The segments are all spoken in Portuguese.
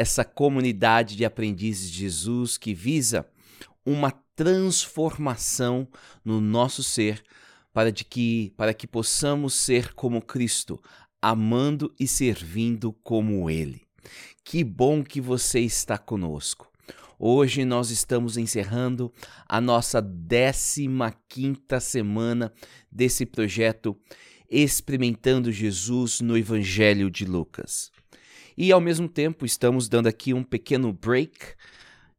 essa comunidade de aprendizes de Jesus que visa uma transformação no nosso ser para, de que, para que possamos ser como Cristo, amando e servindo como Ele. Que bom que você está conosco. Hoje nós estamos encerrando a nossa 15 quinta semana desse projeto Experimentando Jesus no Evangelho de Lucas. E ao mesmo tempo estamos dando aqui um pequeno break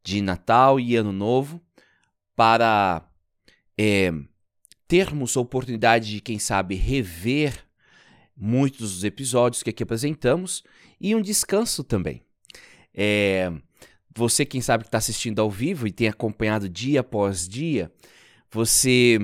de Natal e Ano Novo para é, termos a oportunidade de, quem sabe, rever muitos dos episódios que aqui apresentamos e um descanso também. É, você, quem sabe que está assistindo ao vivo e tem acompanhado dia após dia, você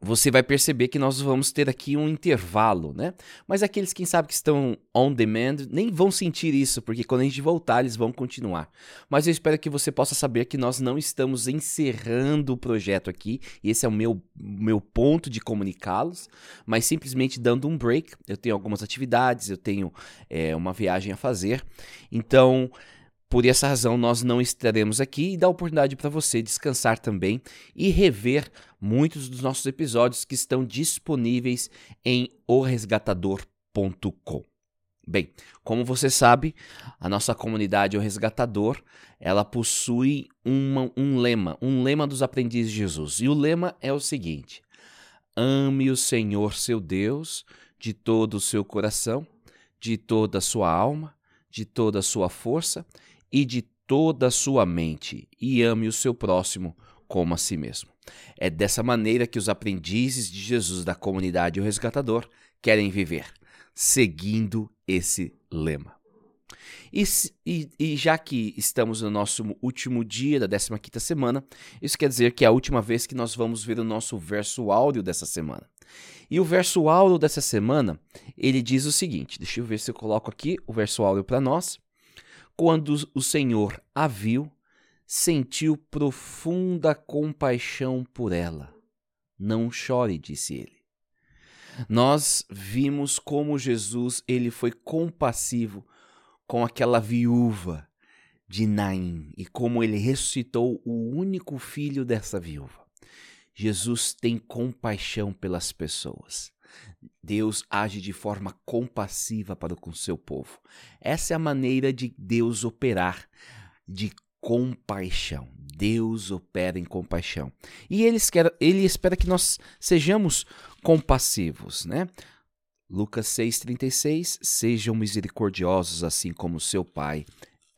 você vai perceber que nós vamos ter aqui um intervalo, né? Mas aqueles, quem sabe, que estão on demand, nem vão sentir isso, porque quando a gente voltar, eles vão continuar. Mas eu espero que você possa saber que nós não estamos encerrando o projeto aqui, e esse é o meu, meu ponto de comunicá-los, mas simplesmente dando um break. Eu tenho algumas atividades, eu tenho é, uma viagem a fazer, então por essa razão, nós não estaremos aqui e dá oportunidade para você descansar também e rever muitos dos nossos episódios que estão disponíveis em oresgatador.com. Bem, como você sabe, a nossa comunidade O Resgatador, ela possui uma, um lema, um lema dos aprendizes de Jesus. E o lema é o seguinte: Ame o Senhor seu Deus de todo o seu coração, de toda a sua alma, de toda a sua força e de toda a sua mente, e ame o seu próximo como a si mesmo. É dessa maneira que os aprendizes de Jesus da comunidade O Resgatador querem viver, seguindo esse lema. E, e, e, já que estamos no nosso último dia da 15 semana, isso quer dizer que é a última vez que nós vamos ver o nosso verso áudio dessa semana. E o verso áudio dessa semana, ele diz o seguinte, deixa eu ver se eu coloco aqui o verso áudio para nós. Quando o Senhor a viu, sentiu profunda compaixão por ela. Não chore, disse ele. Nós vimos como Jesus ele foi compassivo com aquela viúva de Naim e como ele ressuscitou o único filho dessa viúva. Jesus tem compaixão pelas pessoas. Deus age de forma compassiva para com seu povo. Essa é a maneira de Deus operar, de compaixão. Deus opera em compaixão. E ele, quer, ele espera que nós sejamos compassivos, né? Lucas 6,36 Sejam misericordiosos, assim como seu Pai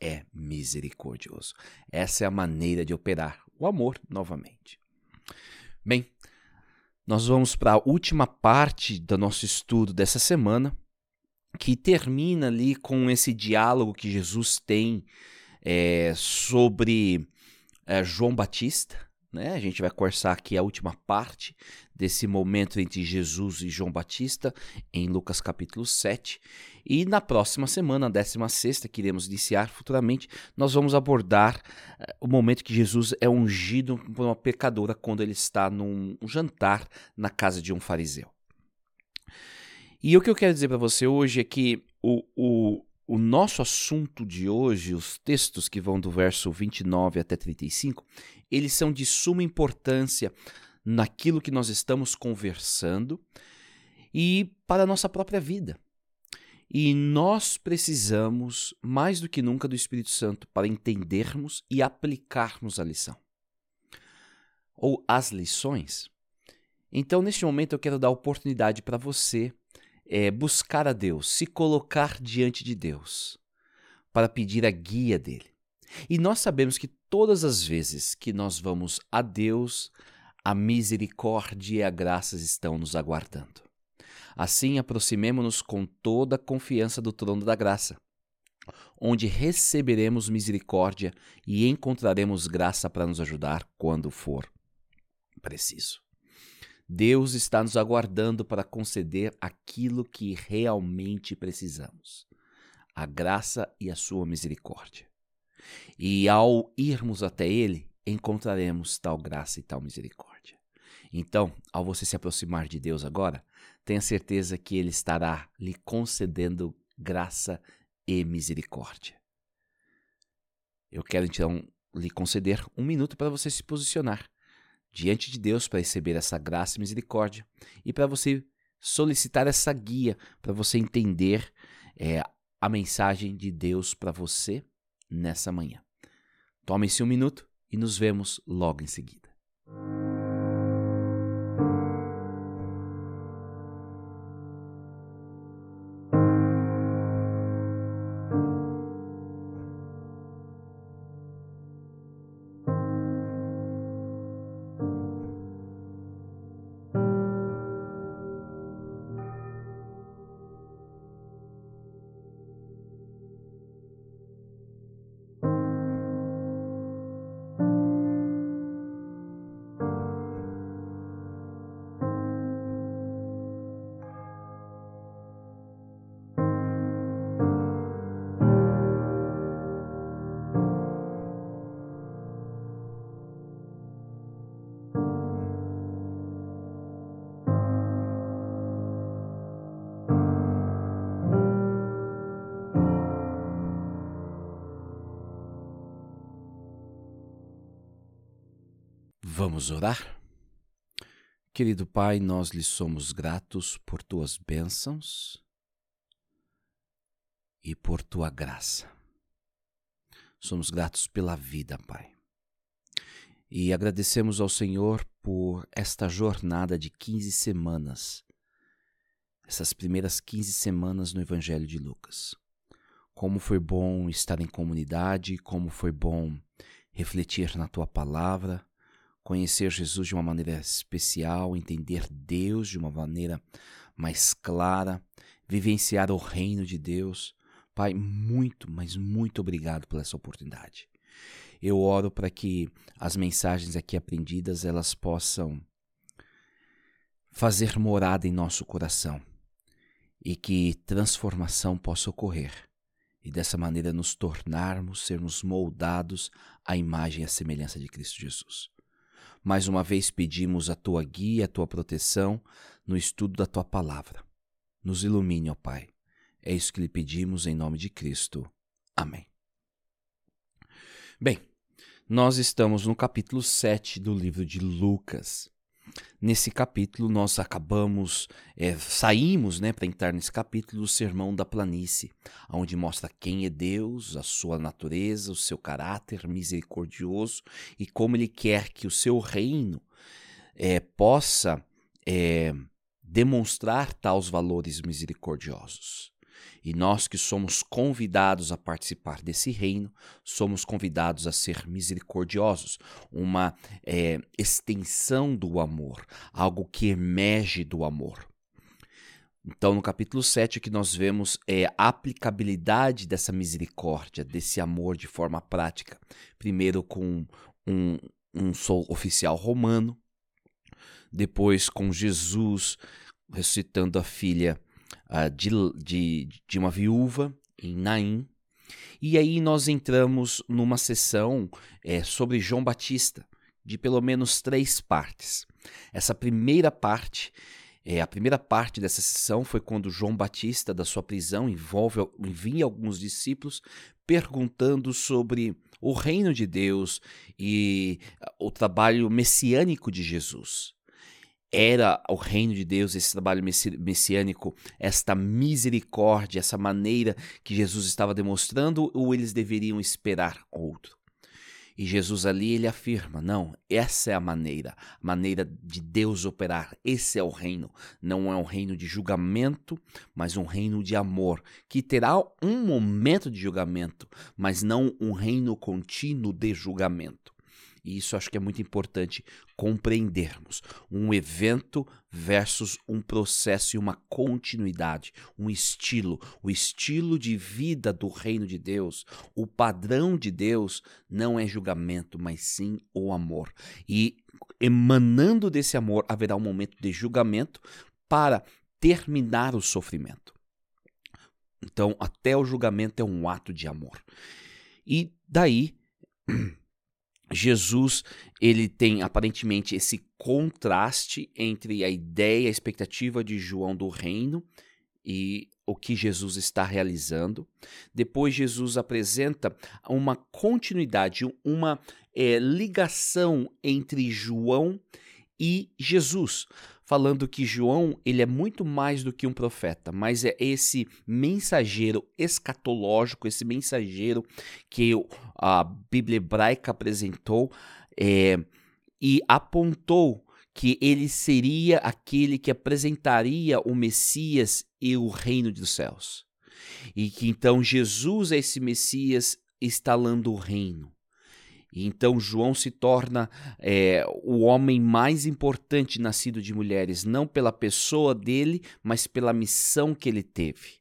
é misericordioso. Essa é a maneira de operar o amor novamente. Bem, nós vamos para a última parte do nosso estudo dessa semana, que termina ali com esse diálogo que Jesus tem é, sobre é, João Batista. Né? A gente vai conversar aqui a última parte desse momento entre Jesus e João Batista, em Lucas capítulo 7. E na próxima semana, 16, que iremos iniciar futuramente, nós vamos abordar uh, o momento que Jesus é ungido por uma pecadora quando ele está num jantar na casa de um fariseu. E o que eu quero dizer para você hoje é que o, o, o nosso assunto de hoje, os textos que vão do verso 29 até 35, eles são de suma importância naquilo que nós estamos conversando e para a nossa própria vida. E nós precisamos, mais do que nunca, do Espírito Santo para entendermos e aplicarmos a lição. Ou as lições. Então, neste momento, eu quero dar oportunidade para você é, buscar a Deus, se colocar diante de Deus, para pedir a guia dele. E nós sabemos que todas as vezes que nós vamos a Deus, a misericórdia e a graça estão nos aguardando. Assim, aproximemo-nos com toda a confiança do trono da graça, onde receberemos misericórdia e encontraremos graça para nos ajudar quando for preciso. Deus está nos aguardando para conceder aquilo que realmente precisamos: a graça e a sua misericórdia. E ao irmos até Ele, encontraremos tal graça e tal misericórdia. Então, ao você se aproximar de Deus agora, tenha certeza que Ele estará lhe concedendo graça e misericórdia. Eu quero então lhe conceder um minuto para você se posicionar diante de Deus para receber essa graça e misericórdia e para você solicitar essa guia para você entender é, a mensagem de Deus para você nessa manhã. Tome-se um minuto e nos vemos logo em seguida. Vamos orar? Querido Pai, nós lhe somos gratos por tuas bênçãos e por tua graça. Somos gratos pela vida, Pai. E agradecemos ao Senhor por esta jornada de 15 semanas, essas primeiras 15 semanas no Evangelho de Lucas. Como foi bom estar em comunidade, como foi bom refletir na tua palavra conhecer Jesus de uma maneira especial, entender Deus de uma maneira mais clara, vivenciar o reino de Deus. Pai, muito, mas muito obrigado por essa oportunidade. Eu oro para que as mensagens aqui aprendidas elas possam fazer morada em nosso coração e que transformação possa ocorrer e dessa maneira nos tornarmos, sermos moldados à imagem e à semelhança de Cristo Jesus. Mais uma vez pedimos a tua guia, a tua proteção no estudo da tua palavra. Nos ilumine, ó Pai. É isso que lhe pedimos em nome de Cristo. Amém. Bem, nós estamos no capítulo 7 do livro de Lucas. Nesse capítulo, nós acabamos, é, saímos né, para entrar nesse capítulo do Sermão da Planície, onde mostra quem é Deus, a sua natureza, o seu caráter misericordioso e como ele quer que o seu reino é, possa é, demonstrar tais valores misericordiosos. E nós que somos convidados a participar desse reino, somos convidados a ser misericordiosos, uma é, extensão do amor, algo que emerge do amor. Então, no capítulo 7, o que nós vemos é a aplicabilidade dessa misericórdia, desse amor de forma prática. Primeiro, com um, um oficial romano, depois, com Jesus ressuscitando a filha uh, de, de, de uma viúva em Naim. E aí nós entramos numa sessão é, sobre João Batista, de pelo menos três partes. Essa primeira parte, é, a primeira parte dessa sessão foi quando João Batista, da sua prisão, envolve, envia alguns discípulos perguntando sobre o reino de Deus e o trabalho messiânico de Jesus era o reino de Deus, esse trabalho messiânico, esta misericórdia, essa maneira que Jesus estava demonstrando, ou eles deveriam esperar outro? E Jesus ali ele afirma: não, essa é a maneira, a maneira de Deus operar. Esse é o reino. Não é um reino de julgamento, mas um reino de amor, que terá um momento de julgamento, mas não um reino contínuo de julgamento. E isso acho que é muito importante compreendermos. Um evento versus um processo e uma continuidade, um estilo, o estilo de vida do reino de Deus, o padrão de Deus não é julgamento, mas sim o amor. E emanando desse amor haverá um momento de julgamento para terminar o sofrimento. Então, até o julgamento é um ato de amor. E daí Jesus ele tem aparentemente esse contraste entre a ideia, a expectativa de João do reino e o que Jesus está realizando. Depois Jesus apresenta uma continuidade, uma é, ligação entre João e Jesus, falando que João ele é muito mais do que um profeta, mas é esse mensageiro escatológico, esse mensageiro que a Bíblia hebraica apresentou é, e apontou que ele seria aquele que apresentaria o Messias e o reino dos céus. E que então Jesus é esse Messias instalando o reino. E então João se torna é, o homem mais importante nascido de mulheres, não pela pessoa dele, mas pela missão que ele teve.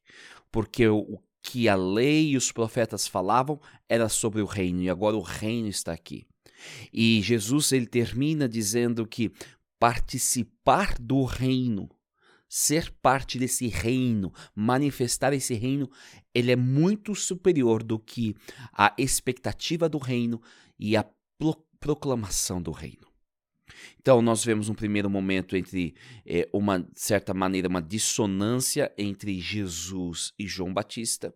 Porque o que a lei e os profetas falavam era sobre o reino, e agora o reino está aqui. E Jesus ele termina dizendo que participar do reino, ser parte desse reino, manifestar esse reino, ele é muito superior do que a expectativa do reino e a proclamação do reino. Então, nós vemos um primeiro momento entre, é, uma certa maneira, uma dissonância entre Jesus e João Batista.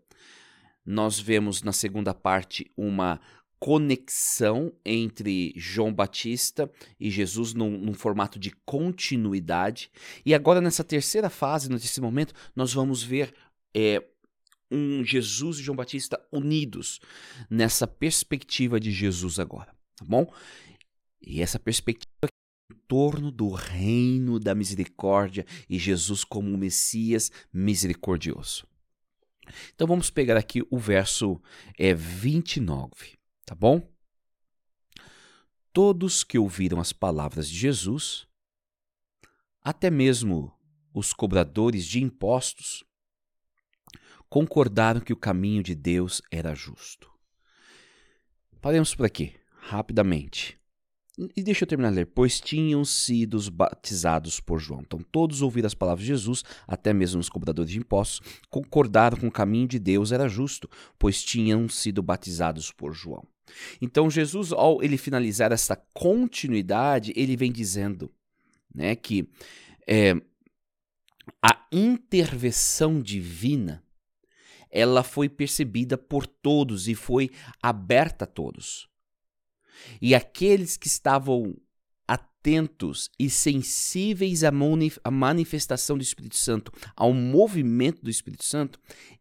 Nós vemos na segunda parte uma conexão entre João Batista e Jesus num, num, formato de continuidade. E agora, nessa terceira fase, nesse momento, nós vamos ver é, um Jesus e João Batista unidos nessa perspectiva de Jesus agora, tá bom? E essa perspectiva em torno do reino da misericórdia e Jesus como o Messias misericordioso. Então vamos pegar aqui o verso é, 29, tá bom? Todos que ouviram as palavras de Jesus, até mesmo os cobradores de impostos, concordaram que o caminho de Deus era justo. Paremos por aqui, rapidamente. E deixa eu terminar de ler. Pois tinham sido batizados por João. Então, todos ouviram as palavras de Jesus, até mesmo os cobradores de impostos, concordaram com o caminho de Deus era justo, pois tinham sido batizados por João. Então, Jesus, ao ele finalizar essa continuidade, ele vem dizendo né, que é, a intervenção divina ela foi percebida por todos e foi aberta a todos. E aqueles que estavam atentos e sensíveis à manifestação do Espírito Santo, ao movimento do Espírito Santo,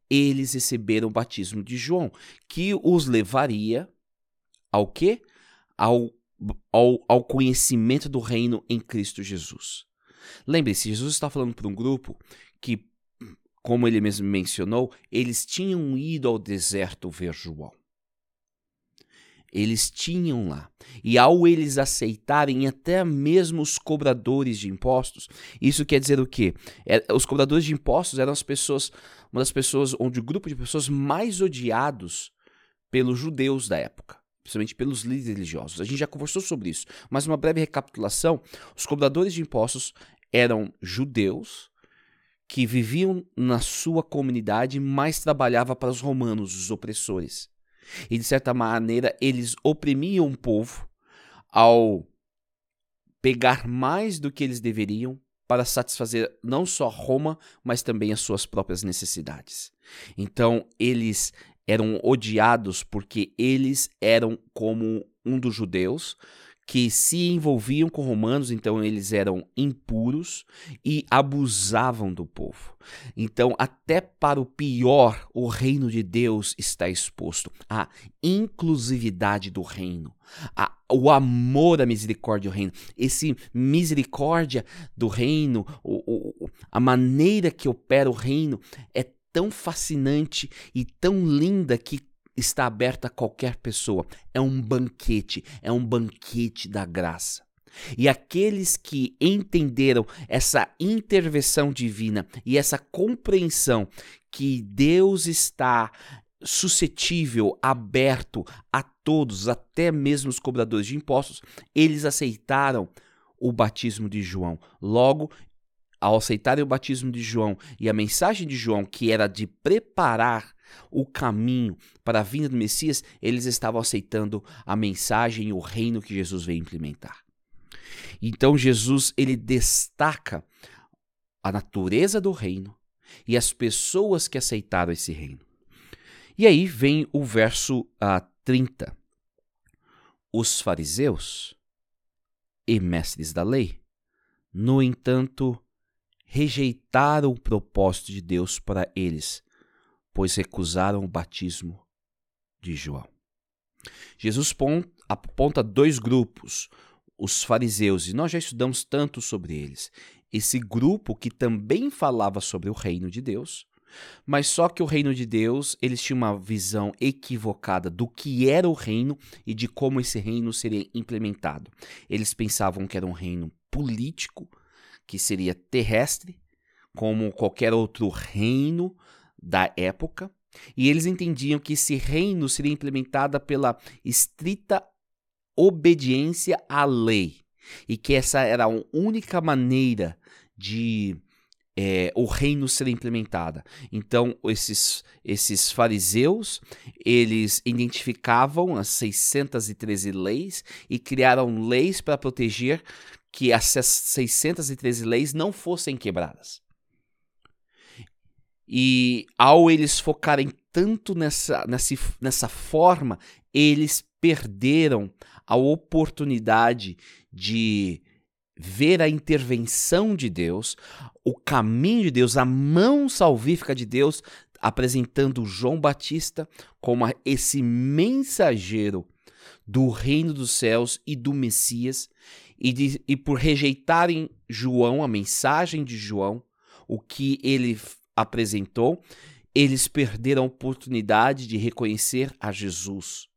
eles receberam o batismo de João, que os levaria ao quê? Ao, ao, ao conhecimento do reino em Cristo Jesus. Lembre-se, Jesus está falando para um grupo que como ele mesmo mencionou, eles tinham ido ao deserto ver João. Eles tinham lá. E ao eles aceitarem até mesmo os cobradores de impostos, isso quer dizer o quê? É, os cobradores de impostos eram as pessoas, uma das pessoas, onde o grupo de pessoas mais odiados pelos judeus da época principalmente pelos líderes religiosos. A gente já conversou sobre isso, mas uma breve recapitulação: os cobradores de impostos eram judeus que viviam na sua comunidade, mas trabalhava para os romanos, os opressores. E de certa maneira eles oprimiam o povo ao pegar mais do que eles deveriam para satisfazer não só Roma, mas também as suas próprias necessidades. Então eles eram odiados porque eles eram como um dos judeus, que se envolviam com romanos, então eles eram impuros e abusavam do povo. Então, até para o pior, o reino de Deus está exposto. A inclusividade do reino, a, o amor à misericórdia do reino, esse misericórdia do reino, o, o, a maneira que opera o reino é tão fascinante e tão linda que está aberta a qualquer pessoa. É um banquete, é um banquete da graça. E aqueles que entenderam essa intervenção divina e essa compreensão que Deus está suscetível, aberto a todos, até mesmo os cobradores de impostos, eles aceitaram o batismo de João. Logo, ao aceitarem o batismo de João e a mensagem de João, que era de preparar o caminho para a vinda do Messias, eles estavam aceitando a mensagem e o reino que Jesus veio implementar. Então Jesus ele destaca a natureza do reino e as pessoas que aceitaram esse reino. E aí vem o verso uh, ah, 30. Os fariseus e mestres da lei, no entanto, rejeitaram o propósito de Deus para eles, pois recusaram o batismo de João. Jesus aponta dois grupos, os fariseus, e nós já estudamos tanto sobre eles. Esse grupo que também falava sobre o reino de Deus, mas só que o reino de Deus, eles tinham uma visão equivocada do que era o reino e de como esse reino seria implementado. Eles pensavam que era um reino político, que seria terrestre, como qualquer outro reino da época, e eles entendiam que esse reino seria implementado pela estrita obediência à lei, e que essa era a única maneira de é, o reino ser implementada. Então, esses, esses fariseus, eles identificavam as 613 leis e criaram leis para proteger que essas 613 leis não fossem quebradas. E ao eles focarem tanto nessa, nessa, nessa forma, eles perderam a oportunidade de ver a intervenção de Deus, o caminho de Deus, a mão salvífica de Deus, apresentando João Batista como esse mensageiro do reino dos céus e do Messias, e, de, e por rejeitarem João, a mensagem de João, o que ele apresentou, eles perderam a oportunidade de reconhecer a Jesus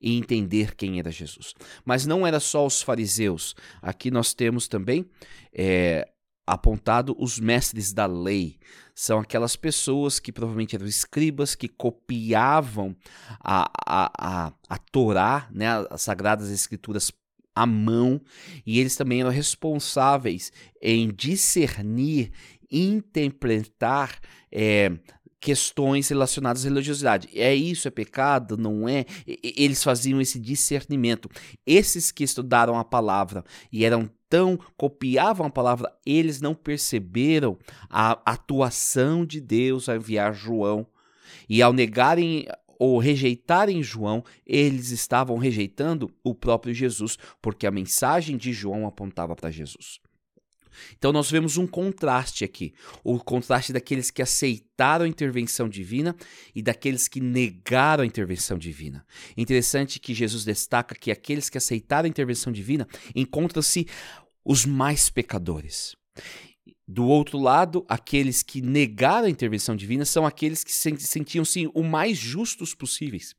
e entender quem era Jesus. Mas não era só os fariseus. Aqui nós temos também é, apontado os mestres da lei. São aquelas pessoas que provavelmente eram escribas que copiavam a, a, a, a Torá, né, as Sagradas Escrituras à mão, e eles também eram responsáveis em discernir, interpretar é, questões relacionadas à religiosidade. É isso, é pecado? Não é? Eles faziam esse discernimento. Esses que estudaram a palavra e eram tão copiavam a palavra, eles não perceberam a atuação de Deus ao enviar João. E ao negarem ou rejeitarem João, eles estavam rejeitando o próprio Jesus, porque a mensagem de João apontava para Jesus. Então nós vemos um contraste aqui, o contraste daqueles que aceitaram a intervenção divina e daqueles que negaram a intervenção divina. Interessante que Jesus destaca que aqueles que aceitaram a intervenção divina encontram-se os mais pecadores. Do outro lado, aqueles que negaram a intervenção divina são aqueles que sentiam-se o mais justos possíveis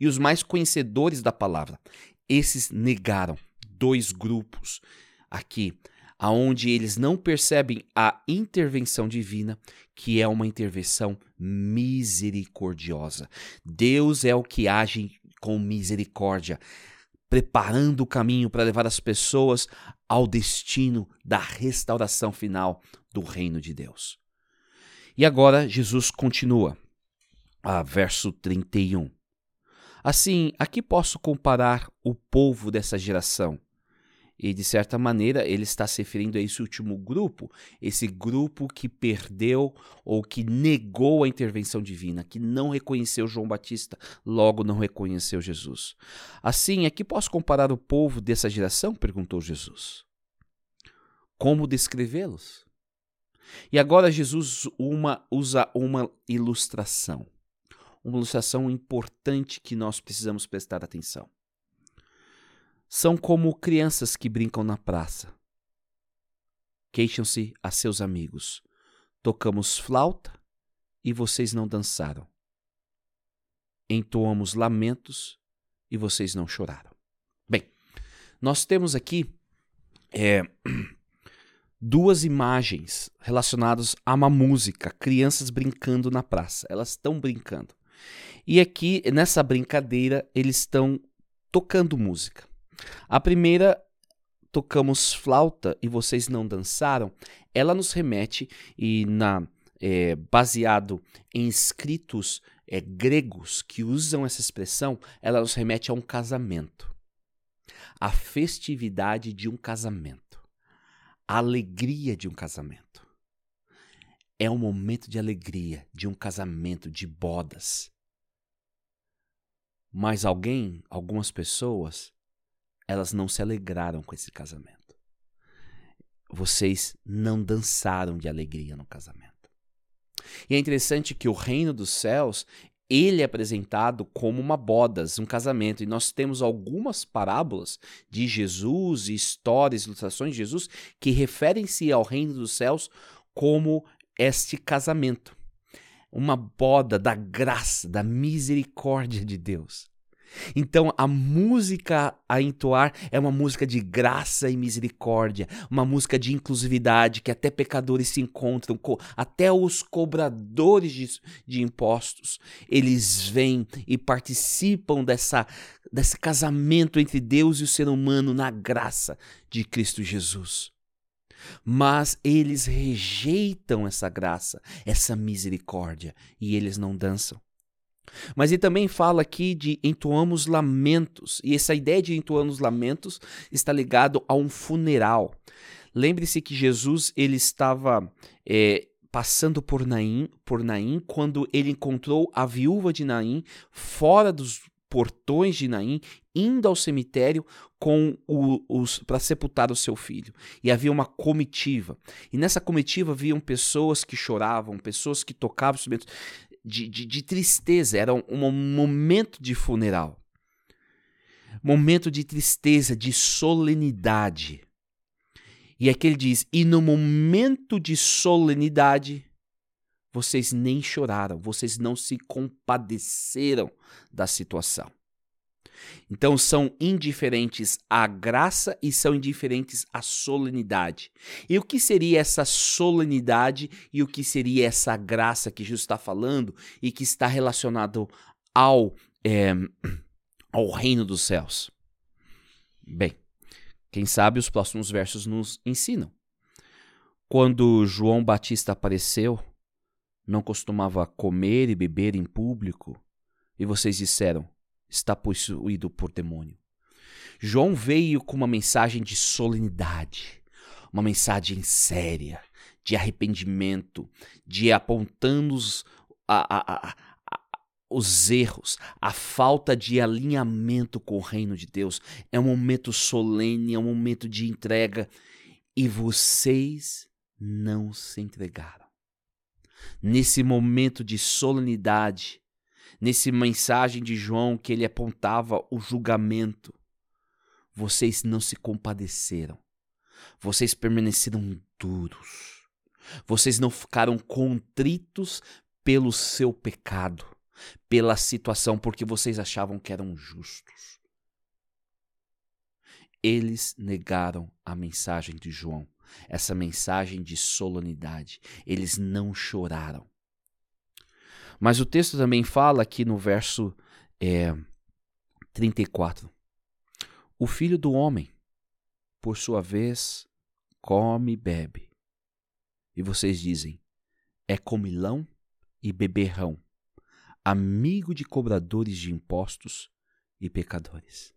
e os mais conhecedores da palavra. Esses negaram dois grupos aqui aonde eles não percebem a intervenção divina, que é uma intervenção misericordiosa. Deus é o que age com misericórdia, preparando o caminho para levar as pessoas ao destino da restauração final do reino de Deus. E agora Jesus continua, a verso 31. Assim, aqui posso comparar o povo dessa geração e de certa maneira ele está se referindo a esse último grupo, esse grupo que perdeu ou que negou a intervenção divina, que não reconheceu João Batista, logo não reconheceu Jesus. Assim, aqui posso comparar o povo dessa geração? perguntou Jesus. Como descrevê-los? E agora Jesus uma, usa uma ilustração, uma ilustração importante que nós precisamos prestar atenção são como crianças que brincam na praça. Queixam-se a seus amigos: Tocamos flauta e vocês não dançaram. entoamos lamentos e vocês não choraram. Bem, nós temos aqui é, duas imagens relacionadas a uma música, crianças brincando na praça. Elas estão brincando. E aqui, nessa brincadeira, eles estão tocando música. A primeira, tocamos flauta e vocês não dançaram, ela nos remete, e na é, baseado em escritos é, gregos que usam essa expressão, ela nos remete a um casamento. A festividade de um casamento. A alegria de um casamento. É um momento de alegria, de um casamento, de bodas. Mas alguém, algumas pessoas, elas não se alegraram com esse casamento. Vocês não dançaram de alegria no casamento. E é interessante que o reino dos céus, ele é apresentado como uma bodas, um casamento. E nós temos algumas parábolas de Jesus, histórias, ilustrações de Jesus, que referem-se ao reino dos céus como este casamento. Uma boda da graça, da misericórdia de Deus. Então, a música a entoar é uma música de graça e misericórdia, uma música de inclusividade, que até pecadores se encontram, até os cobradores de, de impostos, eles vêm e participam dessa, desse casamento entre Deus e o ser humano na graça de Cristo Jesus. Mas eles rejeitam essa graça, essa misericórdia, e eles não dançam. Mas ele também fala aqui de entoamos lamentos, e essa ideia de entoamos lamentos está ligado a um funeral. Lembre-se que Jesus ele estava é, passando por Naim, por Naim quando ele encontrou a viúva de Naim fora dos portões de Naim, indo ao cemitério com para sepultar o seu filho. E havia uma comitiva. E nessa comitiva haviam pessoas que choravam, pessoas que tocavam instrumentos de, de, de tristeza, era um, um momento de funeral. Momento de tristeza, de solenidade. E aqui ele diz: e no momento de solenidade, vocês nem choraram, vocês não se compadeceram da situação. Então são indiferentes à graça e são indiferentes à solenidade. E o que seria essa solenidade e o que seria essa graça que Jesus está falando e que está relacionado ao, é, ao reino dos céus? Bem, quem sabe os próximos versos nos ensinam. Quando João Batista apareceu, não costumava comer e beber em público, e vocês disseram: está possuído por demônio. João veio com uma mensagem de solenidade, uma mensagem séria, de arrependimento, de apontando os, a, a, a, os erros, a falta de alinhamento com o reino de Deus. É um momento solene, é um momento de entrega. E vocês não se entregaram. Nesse momento de solenidade, nesse mensagem de João que ele apontava o julgamento. Vocês não se compadeceram. Vocês permaneceram duros. Vocês não ficaram contritos pelo seu pecado, pela situação, porque vocês achavam que eram justos. Eles negaram a mensagem de João, essa mensagem de solenidade. Eles não choraram. Mas o texto também fala aqui no verso é, 34. O filho do homem, por sua vez, come e bebe. E vocês dizem: é comilão e beberrão, amigo de cobradores de impostos e pecadores.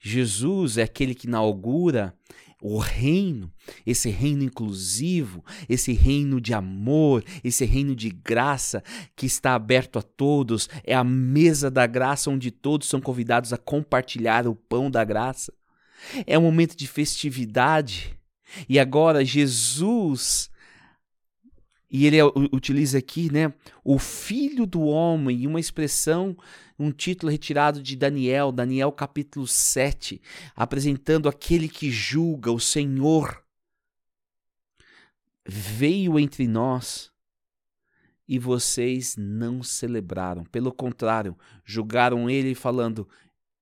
Jesus é aquele que inaugura o reino, esse reino inclusivo, esse reino de amor, esse reino de graça que está aberto a todos, é a mesa da graça onde todos são convidados a compartilhar o pão da graça. É um momento de festividade. E agora Jesus e ele utiliza aqui, né, o filho do homem, uma expressão, um título retirado de Daniel, Daniel capítulo 7, apresentando aquele que julga, o Senhor. Veio entre nós e vocês não celebraram. Pelo contrário, julgaram ele falando: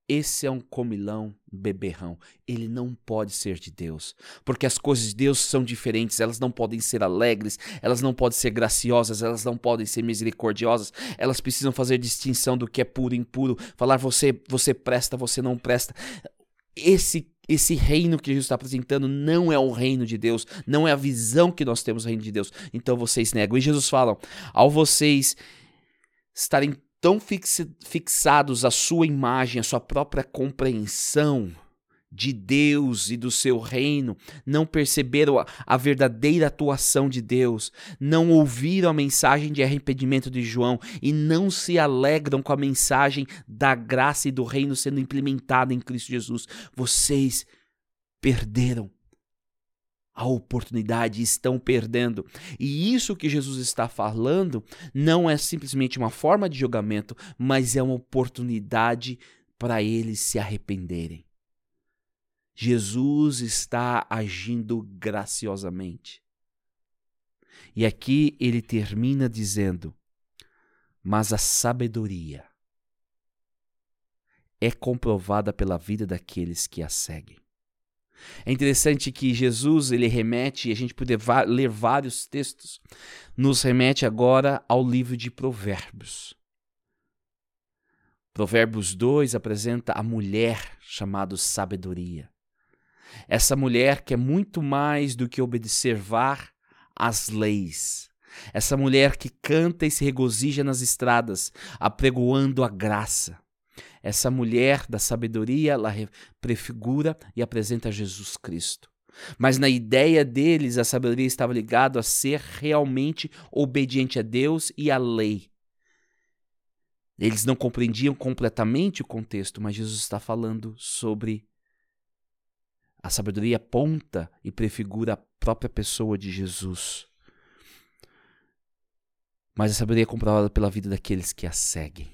esse é um comilão, beberrão. Ele não pode ser de Deus. Porque as coisas de Deus são diferentes. Elas não podem ser alegres, elas não podem ser graciosas, elas não podem ser misericordiosas. Elas precisam fazer distinção do que é puro e impuro. Falar você, você presta, você não presta. Esse esse reino que Jesus está apresentando não é o reino de Deus, não é a visão que nós temos do reino de Deus. Então vocês negam. E Jesus fala: ao vocês estarem tão fixados à sua imagem, à sua própria compreensão de Deus e do seu reino, não perceberam a, a, verdadeira atuação de Deus, não ouviram a mensagem de arrependimento de João e não se alegram com a mensagem da graça e do reino sendo implementada em Cristo Jesus. Vocês perderam a oportunidade estão perdendo. E isso que Jesus está falando não é simplesmente uma forma de julgamento, mas é uma oportunidade para eles se arrependerem. Jesus está agindo graciosamente. E aqui ele termina dizendo: Mas a sabedoria é comprovada pela vida daqueles que a seguem. É interessante que Jesus ele remete, e a gente poder ler vários textos, nos remete agora ao livro de Provérbios. Provérbios 2 apresenta a mulher chamada sabedoria. Essa mulher que é muito mais do que observar as leis. Essa mulher que canta e se regozija nas estradas, apregoando a graça. Essa mulher da sabedoria, ela prefigura e apresenta Jesus Cristo. Mas na ideia deles, a sabedoria estava ligada a ser realmente obediente a Deus e à lei. Eles não compreendiam completamente o contexto, mas Jesus está falando sobre a sabedoria aponta e prefigura a própria pessoa de Jesus. Mas a sabedoria é comprovada pela vida daqueles que a seguem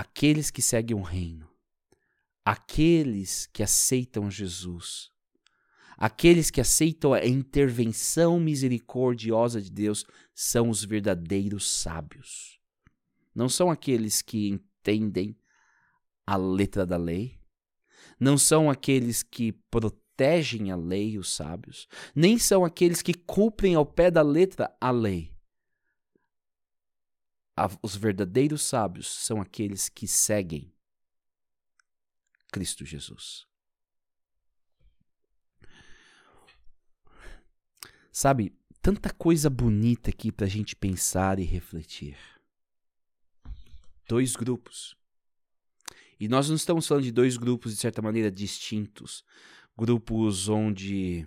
aqueles que seguem o reino, aqueles que aceitam Jesus, aqueles que aceitam a intervenção misericordiosa de Deus são os verdadeiros sábios. Não são aqueles que entendem a letra da lei, não são aqueles que protegem a lei, os sábios, nem são aqueles que cumprem ao pé da letra a lei os verdadeiros sábios são aqueles que seguem Cristo Jesus. Sabe, tanta coisa bonita aqui para a gente pensar e refletir. Dois grupos. E nós não estamos falando de dois grupos, de certa maneira, distintos. Grupos onde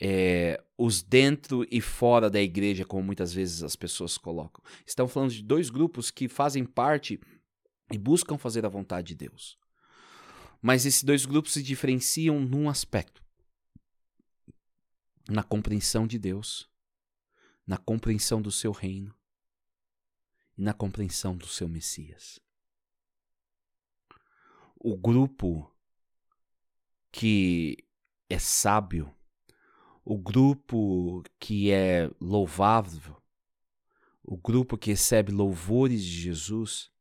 é, os dentro e fora da igreja, como muitas vezes as pessoas colocam. Estão falando de dois grupos que fazem parte e buscam fazer a vontade de Deus. Mas esses dois grupos se diferenciam num aspecto: na compreensão de Deus, na compreensão do seu reino e na compreensão do seu Messias. O grupo que é sábio o grupo que é louvável, o grupo que recebe louvores de Jesus,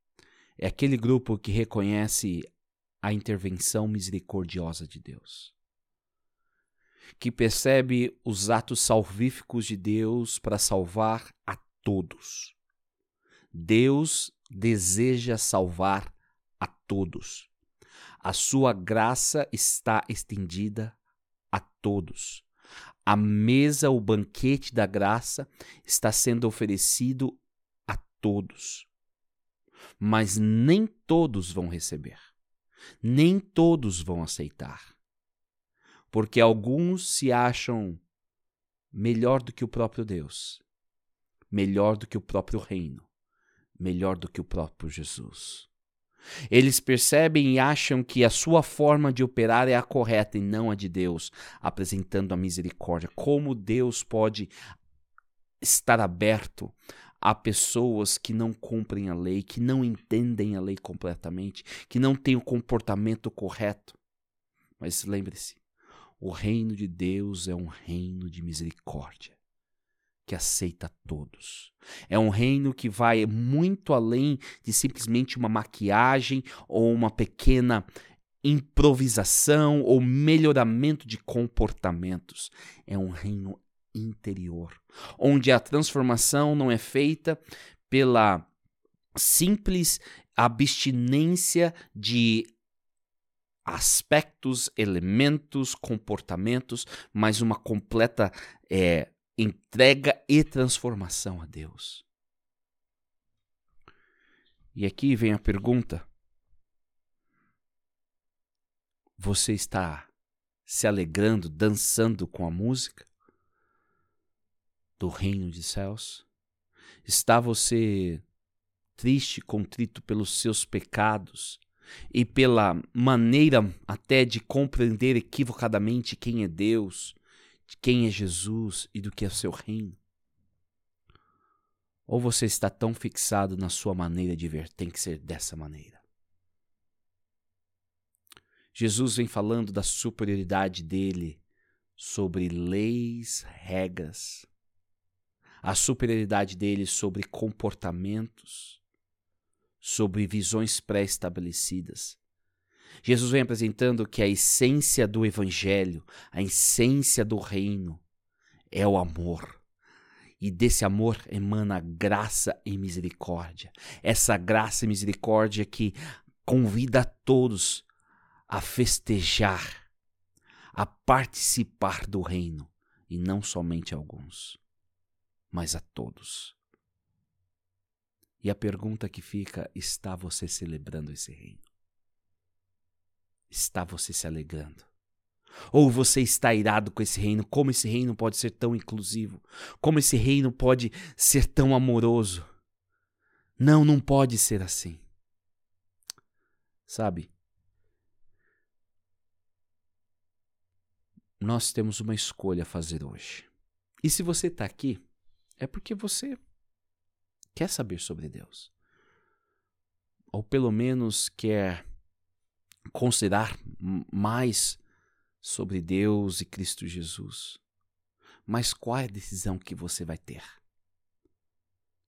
é aquele grupo que reconhece a intervenção misericordiosa de Deus, que percebe os atos salvíficos de Deus para salvar a todos. Deus deseja salvar a todos. A sua graça está estendida a todos. A mesa, o banquete da graça está sendo oferecido a todos. Mas nem todos vão receber. Nem todos vão aceitar. Porque alguns se acham melhor do que o próprio Deus, melhor do que o próprio reino, melhor do que o próprio Jesus. Eles percebem e acham que a sua forma de operar é a correta e não a de Deus, apresentando a misericórdia. Como Deus pode estar aberto a pessoas que não cumprem a lei, que não entendem a lei completamente, que não têm o comportamento correto? Mas lembre-se, o reino de Deus é um reino de misericórdia. Que aceita todos. É um reino que vai muito além de simplesmente uma maquiagem ou uma pequena improvisação ou melhoramento de comportamentos. É um reino interior, onde a transformação não é feita pela simples abstinência de aspectos, elementos, comportamentos, mas uma completa é, entrega e transformação a Deus. E aqui vem a pergunta: você está se alegrando, dançando com a música do reino de céus? Está você triste, contrito pelos seus pecados e pela maneira até de compreender equivocadamente quem é Deus, de quem é Jesus e do que é o seu reino? Ou você está tão fixado na sua maneira de ver, tem que ser dessa maneira? Jesus vem falando da superioridade dele sobre leis, regras, a superioridade dele sobre comportamentos, sobre visões pré-estabelecidas. Jesus vem apresentando que a essência do Evangelho, a essência do reino, é o amor. E desse amor emana graça e misericórdia. Essa graça e misericórdia que convida a todos a festejar, a participar do reino, e não somente a alguns, mas a todos. E a pergunta que fica: está você celebrando esse reino? Está você se alegrando? Ou você está irado com esse reino? Como esse reino pode ser tão inclusivo? Como esse reino pode ser tão amoroso? Não, não pode ser assim. Sabe? Nós temos uma escolha a fazer hoje. E se você está aqui, é porque você quer saber sobre Deus. Ou pelo menos quer considerar mais sobre Deus e Cristo Jesus. Mas qual é a decisão que você vai ter?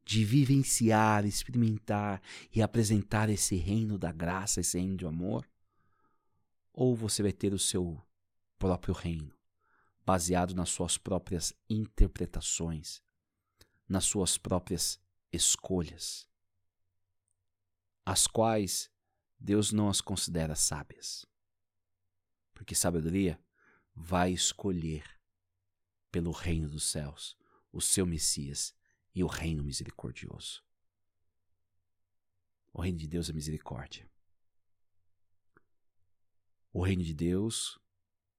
De vivenciar, experimentar e apresentar esse reino da graça, esse reino de amor? Ou você vai ter o seu próprio reino, baseado nas suas próprias interpretações, nas suas próprias escolhas, as quais Deus não as considera sábias. Porque sabedoria vai escolher pelo reino dos céus o seu Messias e o reino misericordioso. O reino de Deus é misericórdia. O reino de Deus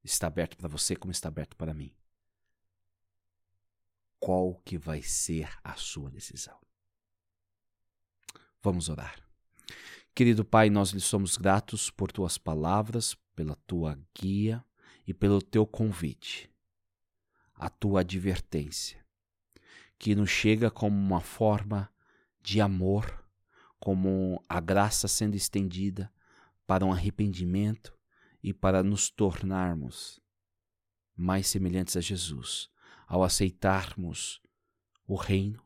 está aberto para você como está aberto para mim. Qual que vai ser a sua decisão? Vamos orar. Querido Pai, nós lhe somos gratos por tuas palavras, pela tua guia e pelo teu convite, a tua advertência, que nos chega como uma forma de amor, como a graça sendo estendida para um arrependimento e para nos tornarmos mais semelhantes a Jesus, ao aceitarmos o reino,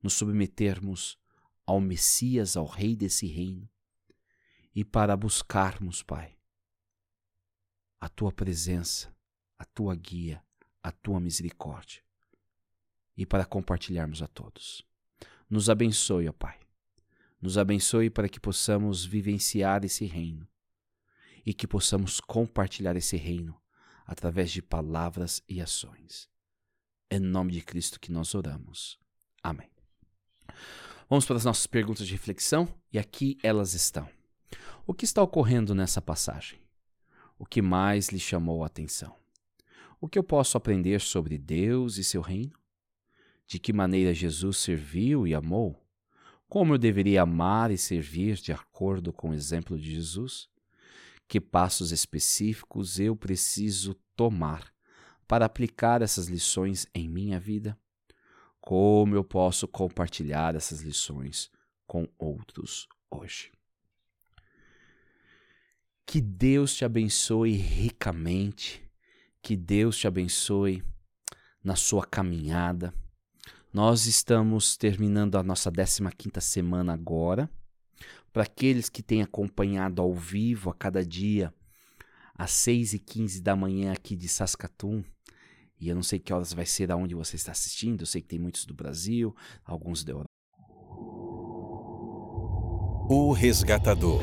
nos submetermos ao Messias, ao Rei desse reino, e para buscarmos, Pai, a tua presença, a tua guia, a tua misericórdia, e para compartilharmos a todos. Nos abençoe, ó Pai. Nos abençoe para que possamos vivenciar esse reino e que possamos compartilhar esse reino através de palavras e ações. Em nome de Cristo que nós oramos. Amém. Vamos para as nossas perguntas de reflexão e aqui elas estão. O que está ocorrendo nessa passagem? O que mais lhe chamou a atenção? O que eu posso aprender sobre Deus e seu reino? De que maneira Jesus serviu e amou? Como eu deveria amar e servir de acordo com o exemplo de Jesus? Que passos específicos eu preciso tomar para aplicar essas lições em minha vida? como eu posso compartilhar essas lições com outros hoje. Que Deus te abençoe ricamente, que Deus te abençoe na sua caminhada, Nós estamos terminando a nossa 15ª semana agora. Para aqueles que têm acompanhado ao vivo a cada dia, às 6h15 da manhã aqui de Saskatoon, e eu não sei que horas vai ser aonde você está assistindo, eu sei que tem muitos do Brasil, alguns da Europa. O Resgatador.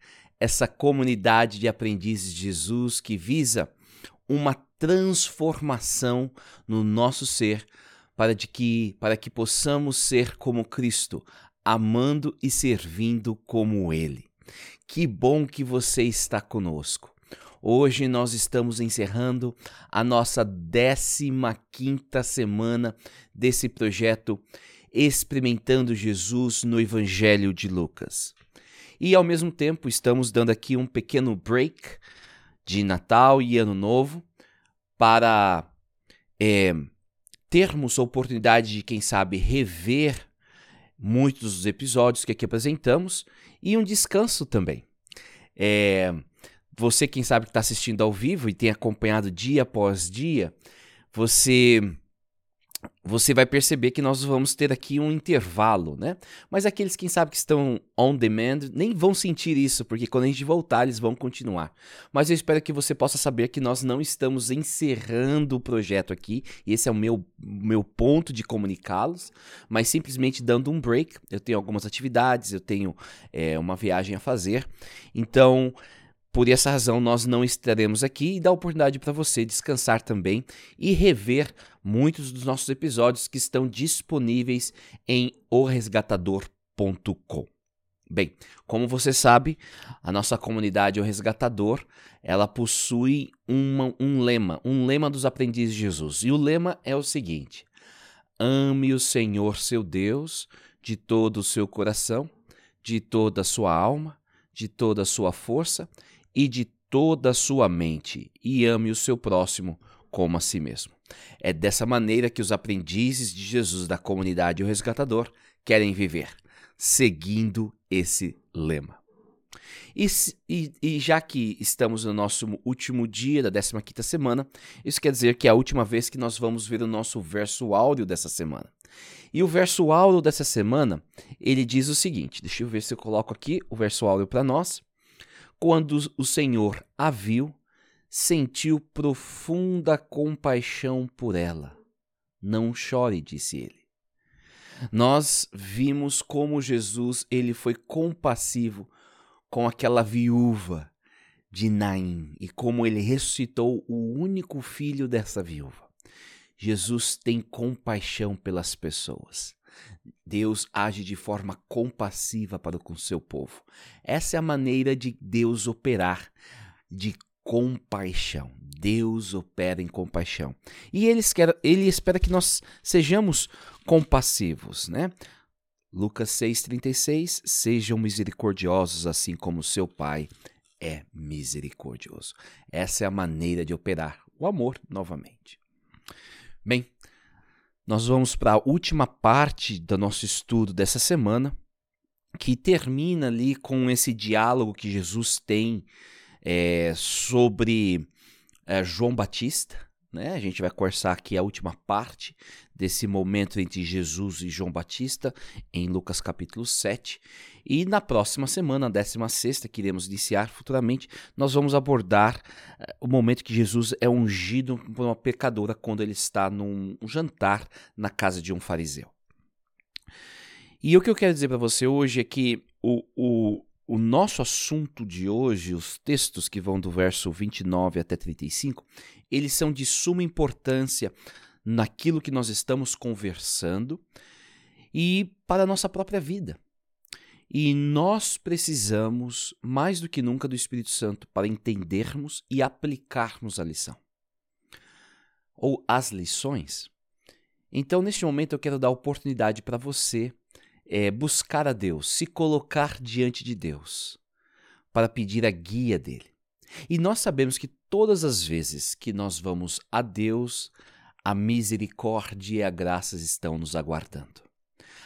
essa comunidade de aprendizes de Jesus que visa uma transformação no nosso ser para, de que, para que possamos ser como Cristo, amando e servindo como Ele. Que bom que você está conosco. Hoje nós estamos encerrando a nossa 15 quinta semana desse projeto Experimentando Jesus no Evangelho de Lucas. E ao mesmo tempo estamos dando aqui um pequeno break de Natal e Ano Novo para é, termos a oportunidade de, quem sabe, rever muitos dos episódios que aqui apresentamos e um descanso também. É, você, quem sabe, que está assistindo ao vivo e tem acompanhado dia após dia, você você vai perceber que nós vamos ter aqui um intervalo, né? Mas aqueles, quem sabe, que estão on demand, nem vão sentir isso, porque quando a gente voltar, eles vão continuar. Mas eu espero que você possa saber que nós não estamos encerrando o projeto aqui, esse é o meu, meu ponto de comunicá-los, mas simplesmente dando um break. Eu tenho algumas atividades, eu tenho é, uma viagem a fazer, então. Por essa razão, nós não estaremos aqui e dá oportunidade para você descansar também e rever muitos dos nossos episódios que estão disponíveis em oresgatador.com. Bem, como você sabe, a nossa comunidade O Resgatador, ela possui uma, um lema, um lema dos aprendizes de Jesus. E o lema é o seguinte: Ame o Senhor seu Deus de todo o seu coração, de toda a sua alma, de toda a sua força e de toda a sua mente, e ame o seu próximo como a si mesmo. É dessa maneira que os aprendizes de Jesus da comunidade O Resgatador querem viver, seguindo esse lema. E, e, e, já que estamos no nosso último dia da 15 semana, isso quer dizer que é a última vez que nós vamos ver o nosso verso áudio dessa semana. E o verso áudio dessa semana, ele diz o seguinte, deixa eu ver se eu coloco aqui o verso áudio para nós. Quando o Senhor a viu, sentiu profunda compaixão por ela. Não chore, disse ele. Nós vimos como Jesus ele foi compassivo com aquela viúva de Naim e como ele ressuscitou o único filho dessa viúva. Jesus tem compaixão pelas pessoas. Deus age de forma compassiva para com seu povo. Essa é a maneira de Deus operar, de compaixão. Deus opera em compaixão. E ele, quer, ele espera que nós sejamos compassivos, né? Lucas 6,36: Sejam misericordiosos, assim como seu Pai é misericordioso. Essa é a maneira de operar o amor novamente. Bem, nós vamos para a última parte do nosso estudo dessa semana, que termina ali com esse diálogo que Jesus tem é, sobre é, João Batista. Né? A gente vai conversar aqui a última parte desse momento entre Jesus e João Batista, em Lucas capítulo 7. E na próxima semana, 16, que iremos iniciar futuramente, nós vamos abordar uh, o momento que Jesus é ungido por uma pecadora quando ele está num jantar na casa de um fariseu. E o que eu quero dizer para você hoje é que o, o, o nosso assunto de hoje, os textos que vão do verso 29 até 35, eles são de suma importância naquilo que nós estamos conversando e para a nossa própria vida. E nós precisamos, mais do que nunca, do Espírito Santo para entendermos e aplicarmos a lição. Ou as lições. Então, neste momento, eu quero dar oportunidade para você é, buscar a Deus, se colocar diante de Deus, para pedir a guia dele. E nós sabemos que todas as vezes que nós vamos a Deus, a misericórdia e a graça estão nos aguardando.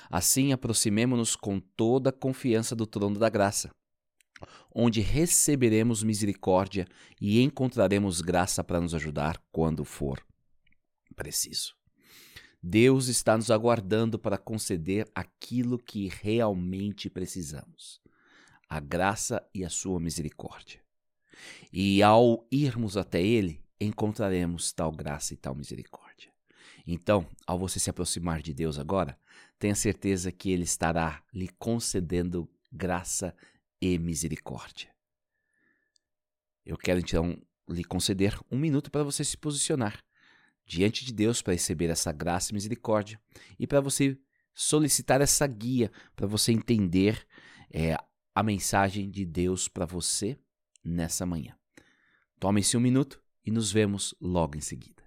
Assim, aproximemo-nos com toda a confiança do trono da graça, onde receberemos misericórdia e encontraremos graça para nos ajudar quando for preciso. Deus está nos aguardando para conceder aquilo que realmente precisamos: a graça e a sua misericórdia. E ao irmos até Ele, encontraremos tal graça e tal misericórdia. Então, ao você se aproximar de Deus agora, tenha certeza que Ele estará lhe concedendo graça e misericórdia. Eu quero então lhe conceder um minuto para você se posicionar diante de Deus para receber essa graça e misericórdia e para você solicitar essa guia para você entender é, a mensagem de Deus para você nessa manhã. Tome-se um minuto e nos vemos logo em seguida.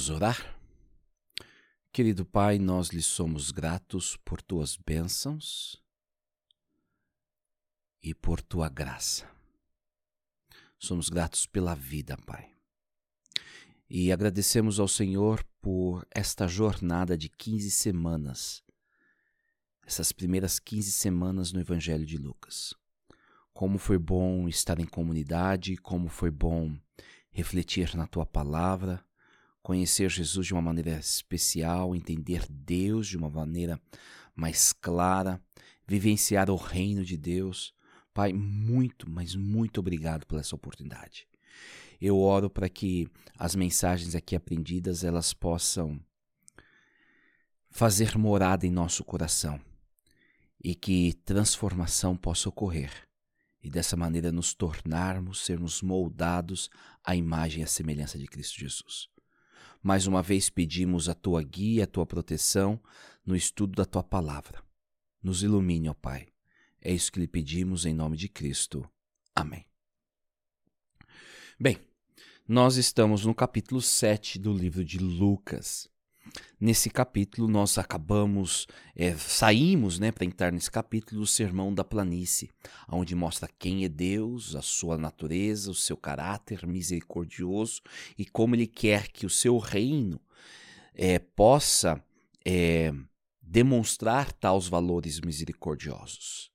Vamos orar? Querido Pai, nós lhe somos gratos por tuas bênçãos e por tua graça. Somos gratos pela vida, Pai. E agradecemos ao Senhor por esta jornada de 15 semanas, essas primeiras 15 semanas no Evangelho de Lucas. Como foi bom estar em comunidade, como foi bom refletir na tua palavra conhecer Jesus de uma maneira especial, entender Deus de uma maneira mais clara, vivenciar o reino de Deus. Pai, muito, mas muito obrigado por essa oportunidade. Eu oro para que as mensagens aqui aprendidas elas possam fazer morada em nosso coração e que transformação possa ocorrer e dessa maneira nos tornarmos, sermos moldados à imagem e à semelhança de Cristo Jesus. Mais uma vez pedimos a tua guia, a tua proteção no estudo da tua palavra. Nos ilumine, ó Pai. É isso que lhe pedimos em nome de Cristo. Amém. Bem, nós estamos no capítulo 7 do livro de Lucas. Nesse capítulo, nós acabamos, é, saímos né, para entrar nesse capítulo do Sermão da Planície, onde mostra quem é Deus, a sua natureza, o seu caráter misericordioso e como Ele quer que o seu reino é, possa é, demonstrar tais valores misericordiosos.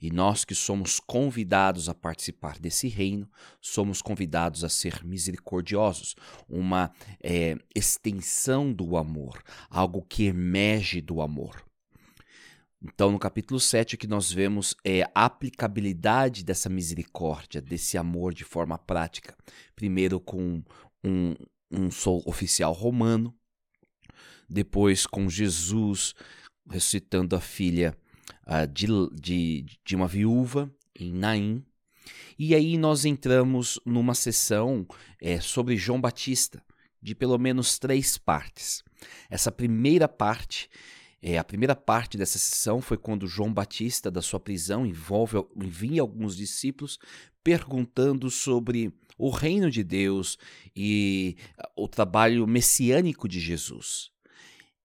E nós que somos convidados a participar desse reino, somos convidados a ser misericordiosos, uma é, extensão do amor, algo que emerge do amor. Então, no capítulo 7, o que nós vemos é a aplicabilidade dessa misericórdia, desse amor de forma prática. Primeiro, com um, um oficial romano, depois, com Jesus ressuscitando a filha uh, de, de, de uma viúva em Naim. E aí nós entramos numa sessão é, sobre João Batista, de pelo menos três partes. Essa primeira parte, é, a primeira parte dessa sessão foi quando João Batista, da sua prisão, envolve, envia alguns discípulos perguntando sobre o reino de Deus e o trabalho messiânico de Jesus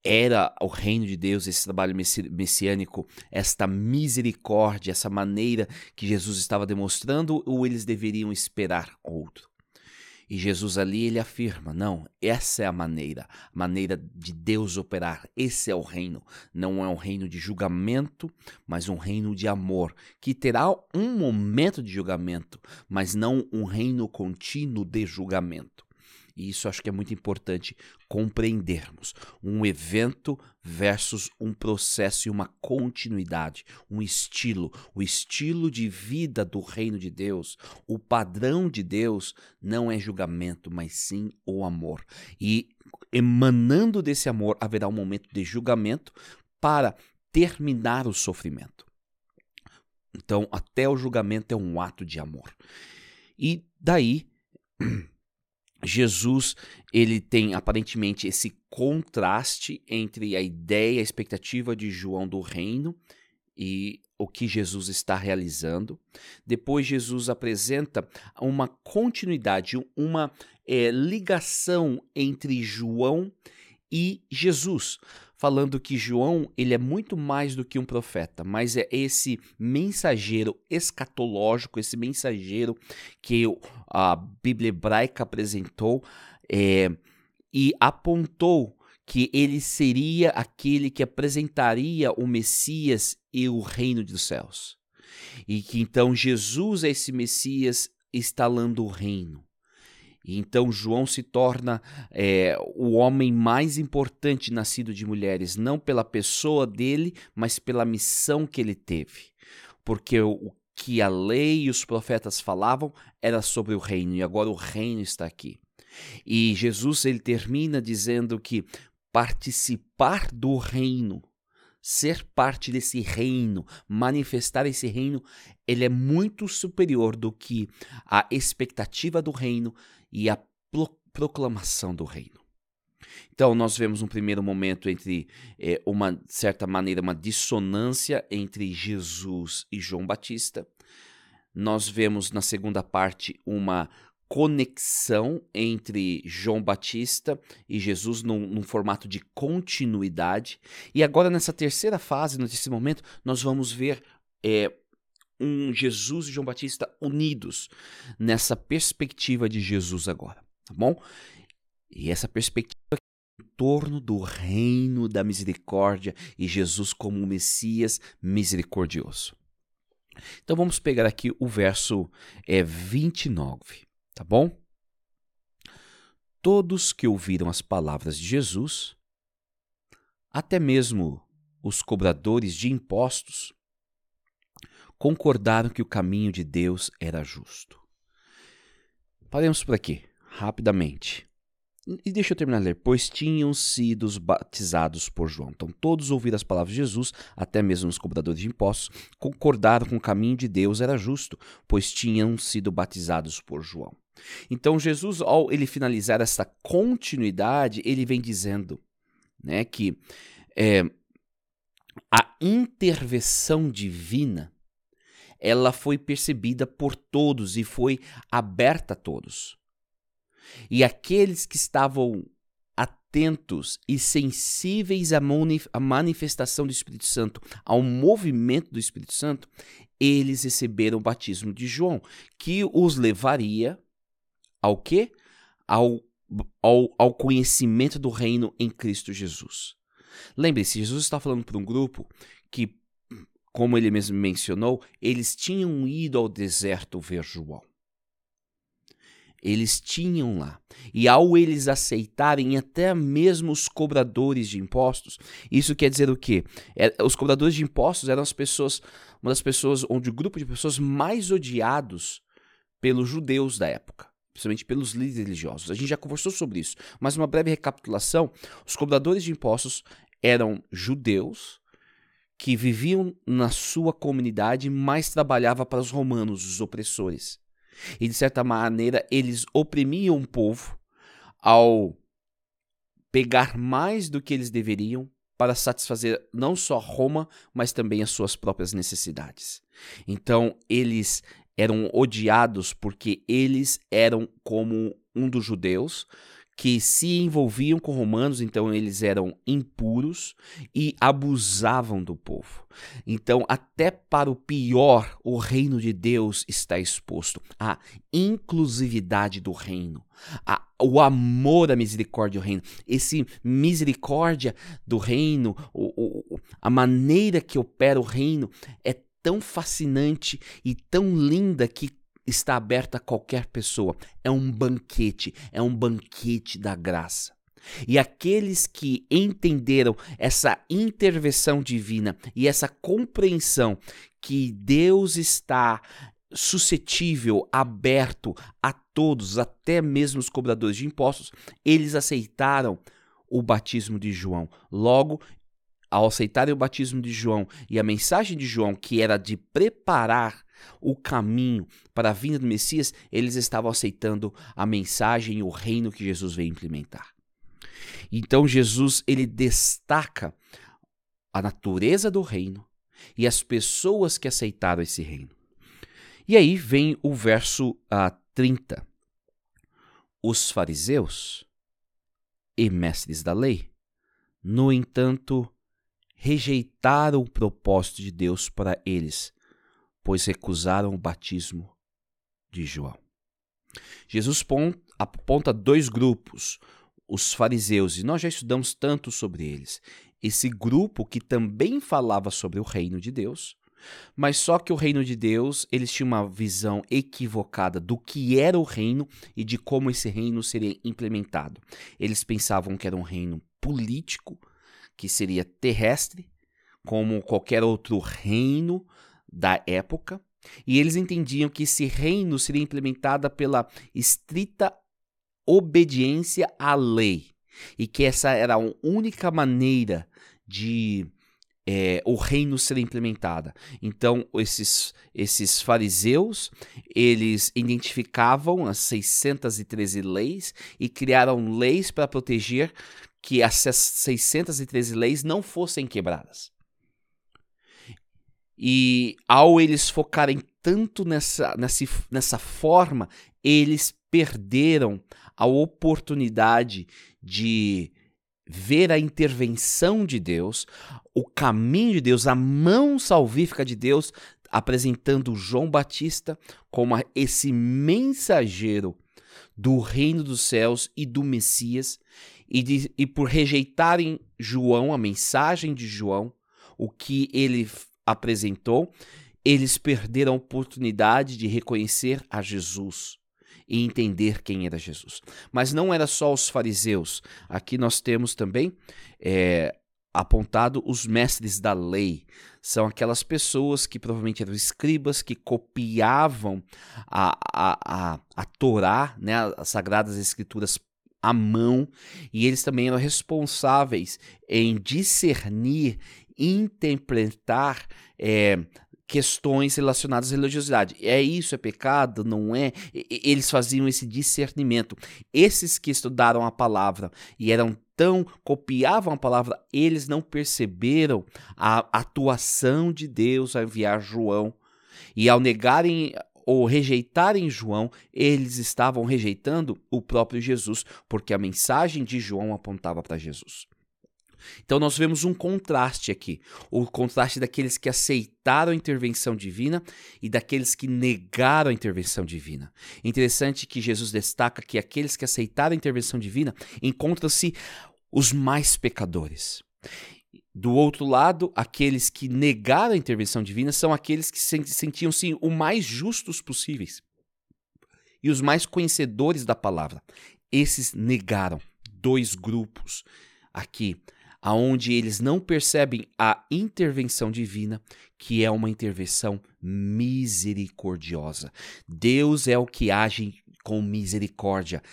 era o reino de Deus, esse trabalho messiânico, esta misericórdia, essa maneira que Jesus estava demonstrando, ou eles deveriam esperar outro? E Jesus ali ele afirma: não, essa é a maneira, a maneira de Deus operar. Esse é o reino. Não é um reino de julgamento, mas um reino de amor, que terá um momento de julgamento, mas não um reino contínuo de julgamento. E isso acho que é muito importante compreendermos. Um evento versus um processo e uma continuidade, um estilo, o estilo de vida do reino de Deus, o padrão de Deus não é julgamento, mas sim o amor. E emanando desse amor haverá um momento de julgamento para terminar o sofrimento. Então, até o julgamento é um ato de amor. E daí Jesus ele tem aparentemente esse contraste entre a ideia, a expectativa de João do reino e o que Jesus está realizando. Depois Jesus apresenta uma continuidade, uma é, ligação entre João e Jesus, falando que João ele é muito mais do que um profeta, mas é esse mensageiro escatológico, esse mensageiro que a Bíblia hebraica apresentou é, e apontou que ele seria aquele que apresentaria o Messias e o reino dos céus. E que então Jesus é esse Messias instalando o reino. E então João se torna é, o homem mais importante nascido de mulheres, não pela pessoa dele, mas pela missão que ele teve. Porque o que a lei e os profetas falavam era sobre o reino, e agora o reino está aqui. E Jesus ele termina dizendo que participar do reino, ser parte desse reino, manifestar esse reino, ele é muito superior do que a expectativa do reino e a proclamação do reino. Então, nós vemos um primeiro momento entre, é, uma certa maneira, uma dissonância entre Jesus e João Batista. Nós vemos na segunda parte uma conexão entre João Batista e Jesus num, num, formato de continuidade. E agora, nessa terceira fase, nesse momento, nós vamos ver é, um Jesus e João Batista unidos nessa perspectiva de Jesus agora, tá bom? E essa perspectiva em torno do reino da misericórdia e Jesus como o Messias misericordioso. Então vamos pegar aqui o verso é, 29, tá bom? Todos que ouviram as palavras de Jesus, até mesmo os cobradores de impostos, concordaram que o caminho de Deus era justo. Paremos por aqui, rapidamente. E deixa eu terminar de ler. Pois tinham sido batizados por João. Então, todos ouviram as palavras de Jesus, até mesmo os cobradores de impostos, concordaram com o caminho de Deus era justo, pois tinham sido batizados por João. Então, Jesus, ao ele finalizar essa continuidade, ele vem dizendo né, que é, a intervenção divina ela foi percebida por todos e foi aberta a todos. E aqueles que estavam atentos e sensíveis à manifestação do Espírito Santo, ao movimento do Espírito Santo, eles receberam o batismo de João, que os levaria ao quê? Ao, ao, ao conhecimento do reino em Cristo Jesus. Lembre-se, Jesus está falando para um grupo que como ele mesmo mencionou, eles tinham ido ao deserto ver João. Eles tinham lá. E ao eles aceitarem até mesmo os cobradores de impostos, isso quer dizer o quê? É, os cobradores de impostos eram as pessoas, uma das pessoas, onde o grupo de pessoas mais odiados pelos judeus da época, principalmente pelos líderes religiosos. A gente já conversou sobre isso, mas uma breve recapitulação: os cobradores de impostos eram judeus que viviam na sua comunidade, mas trabalhava para os romanos, os opressores. E de certa maneira eles oprimiam o povo ao pegar mais do que eles deveriam para satisfazer não só Roma, mas também as suas próprias necessidades. Então eles eram odiados porque eles eram como um dos judeus que se envolviam com romanos, então eles eram impuros e abusavam do povo. Então, até para o pior, o reino de Deus está exposto. A inclusividade do reino, a, o amor, a misericórdia do reino, esse misericórdia do reino, o, o, a maneira que opera o reino é tão fascinante e tão linda que está aberta a qualquer pessoa. É um banquete, é um banquete da graça. E aqueles que entenderam essa intervenção divina e essa compreensão que Deus está suscetível, aberto a todos, até mesmo os cobradores de impostos, eles aceitaram o batismo de João. Logo, ao aceitarem o batismo de João e a mensagem de João, que era de preparar o caminho para a vinda do Messias, eles estavam aceitando a mensagem e o reino que Jesus veio implementar. Então Jesus ele destaca a natureza do reino e as pessoas que aceitaram esse reino. E aí vem o verso uh, ah, 30. Os fariseus e mestres da lei, no entanto, rejeitaram o propósito de Deus para eles, pois recusaram o batismo de João. Jesus aponta dois grupos, os fariseus, e nós já estudamos tanto sobre eles. Esse grupo que também falava sobre o reino de Deus, mas só que o reino de Deus, eles tinham uma visão equivocada do que era o reino e de como esse reino seria implementado. Eles pensavam que era um reino político, que seria terrestre, como qualquer outro reino da época, e eles entendiam que esse reino seria implementado pela estrita obediência à lei, e que essa era a única maneira de é, o reino ser implementada. Então, esses, esses fariseus, eles identificavam as 613 leis e criaram leis para proteger que essas 613 leis não fossem quebradas. E ao eles focarem tanto nessa, nessa, nessa forma, eles perderam a oportunidade de ver a intervenção de Deus, o caminho de Deus, a mão salvífica de Deus, apresentando João Batista como esse mensageiro do reino dos céus e do Messias, e, de, e por rejeitarem João, a mensagem de João, o que ele apresentou, eles perderam a oportunidade de reconhecer a Jesus e entender quem era Jesus. Mas não era só os fariseus. Aqui nós temos também é, apontado os mestres da lei. São aquelas pessoas que provavelmente eram escribas que copiavam a, a, a, a Torá, né, as Sagradas Escrituras à mão, e eles também eram responsáveis em discernir, interpretar é, questões relacionadas à religiosidade. É isso, é pecado? Não é? Eles faziam esse discernimento. Esses que estudaram a palavra e eram tão copiavam a palavra, eles não perceberam a atuação de Deus a enviar João. E ao negarem ou rejeitarem João, eles estavam rejeitando o próprio Jesus, porque a mensagem de João apontava para Jesus. Então nós vemos um contraste aqui, o contraste daqueles que aceitaram a intervenção divina e daqueles que negaram a intervenção divina. Interessante que Jesus destaca que aqueles que aceitaram a intervenção divina encontram-se os mais pecadores. Do outro lado, aqueles que negaram a intervenção divina são aqueles que sentiam-se o mais justos possíveis e os mais conhecedores da palavra. Esses negaram dois grupos aqui aonde eles não percebem a intervenção divina, que é uma intervenção misericordiosa. Deus é o que age com misericórdia,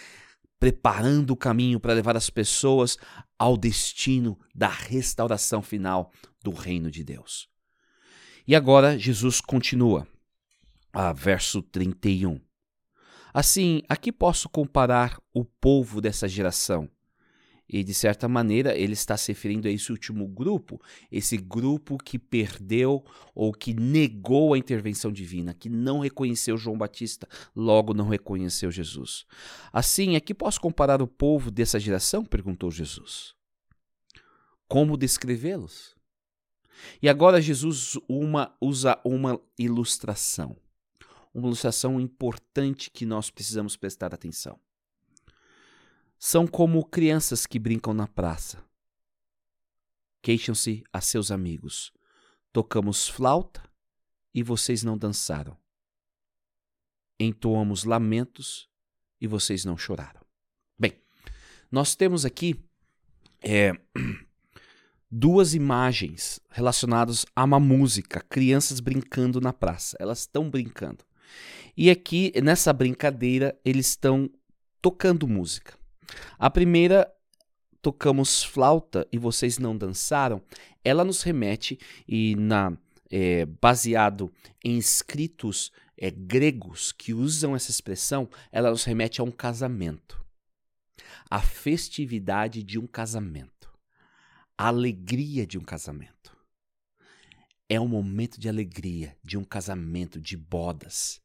preparando o caminho para levar as pessoas ao destino da restauração final do reino de Deus. E agora Jesus continua, a verso 31. Assim, aqui posso comparar o povo dessa geração E de certa maneira ele está se referindo a esse último grupo, esse grupo que perdeu ou que negou a intervenção divina, que não reconheceu João Batista, logo não reconheceu Jesus. Assim, aqui posso comparar o povo dessa geração? perguntou Jesus. Como descrevê-los? E agora Jesus uma, usa uma ilustração, uma ilustração importante que nós precisamos prestar atenção são como crianças que brincam na praça. Queixam-se a seus amigos. Tocamos flauta e vocês não dançaram. Entoamos lamentos e vocês não choraram. Bem, nós temos aqui é, duas imagens relacionadas a uma música, crianças brincando na praça. Elas estão brincando. E aqui, nessa brincadeira, eles estão tocando música. A primeira, tocamos flauta e vocês não dançaram, ela nos remete e na é, baseado em escritos é, gregos que usam essa expressão, ela nos remete a um casamento, a festividade de um casamento, a alegria de um casamento. É um momento de alegria, de um casamento, de bodas.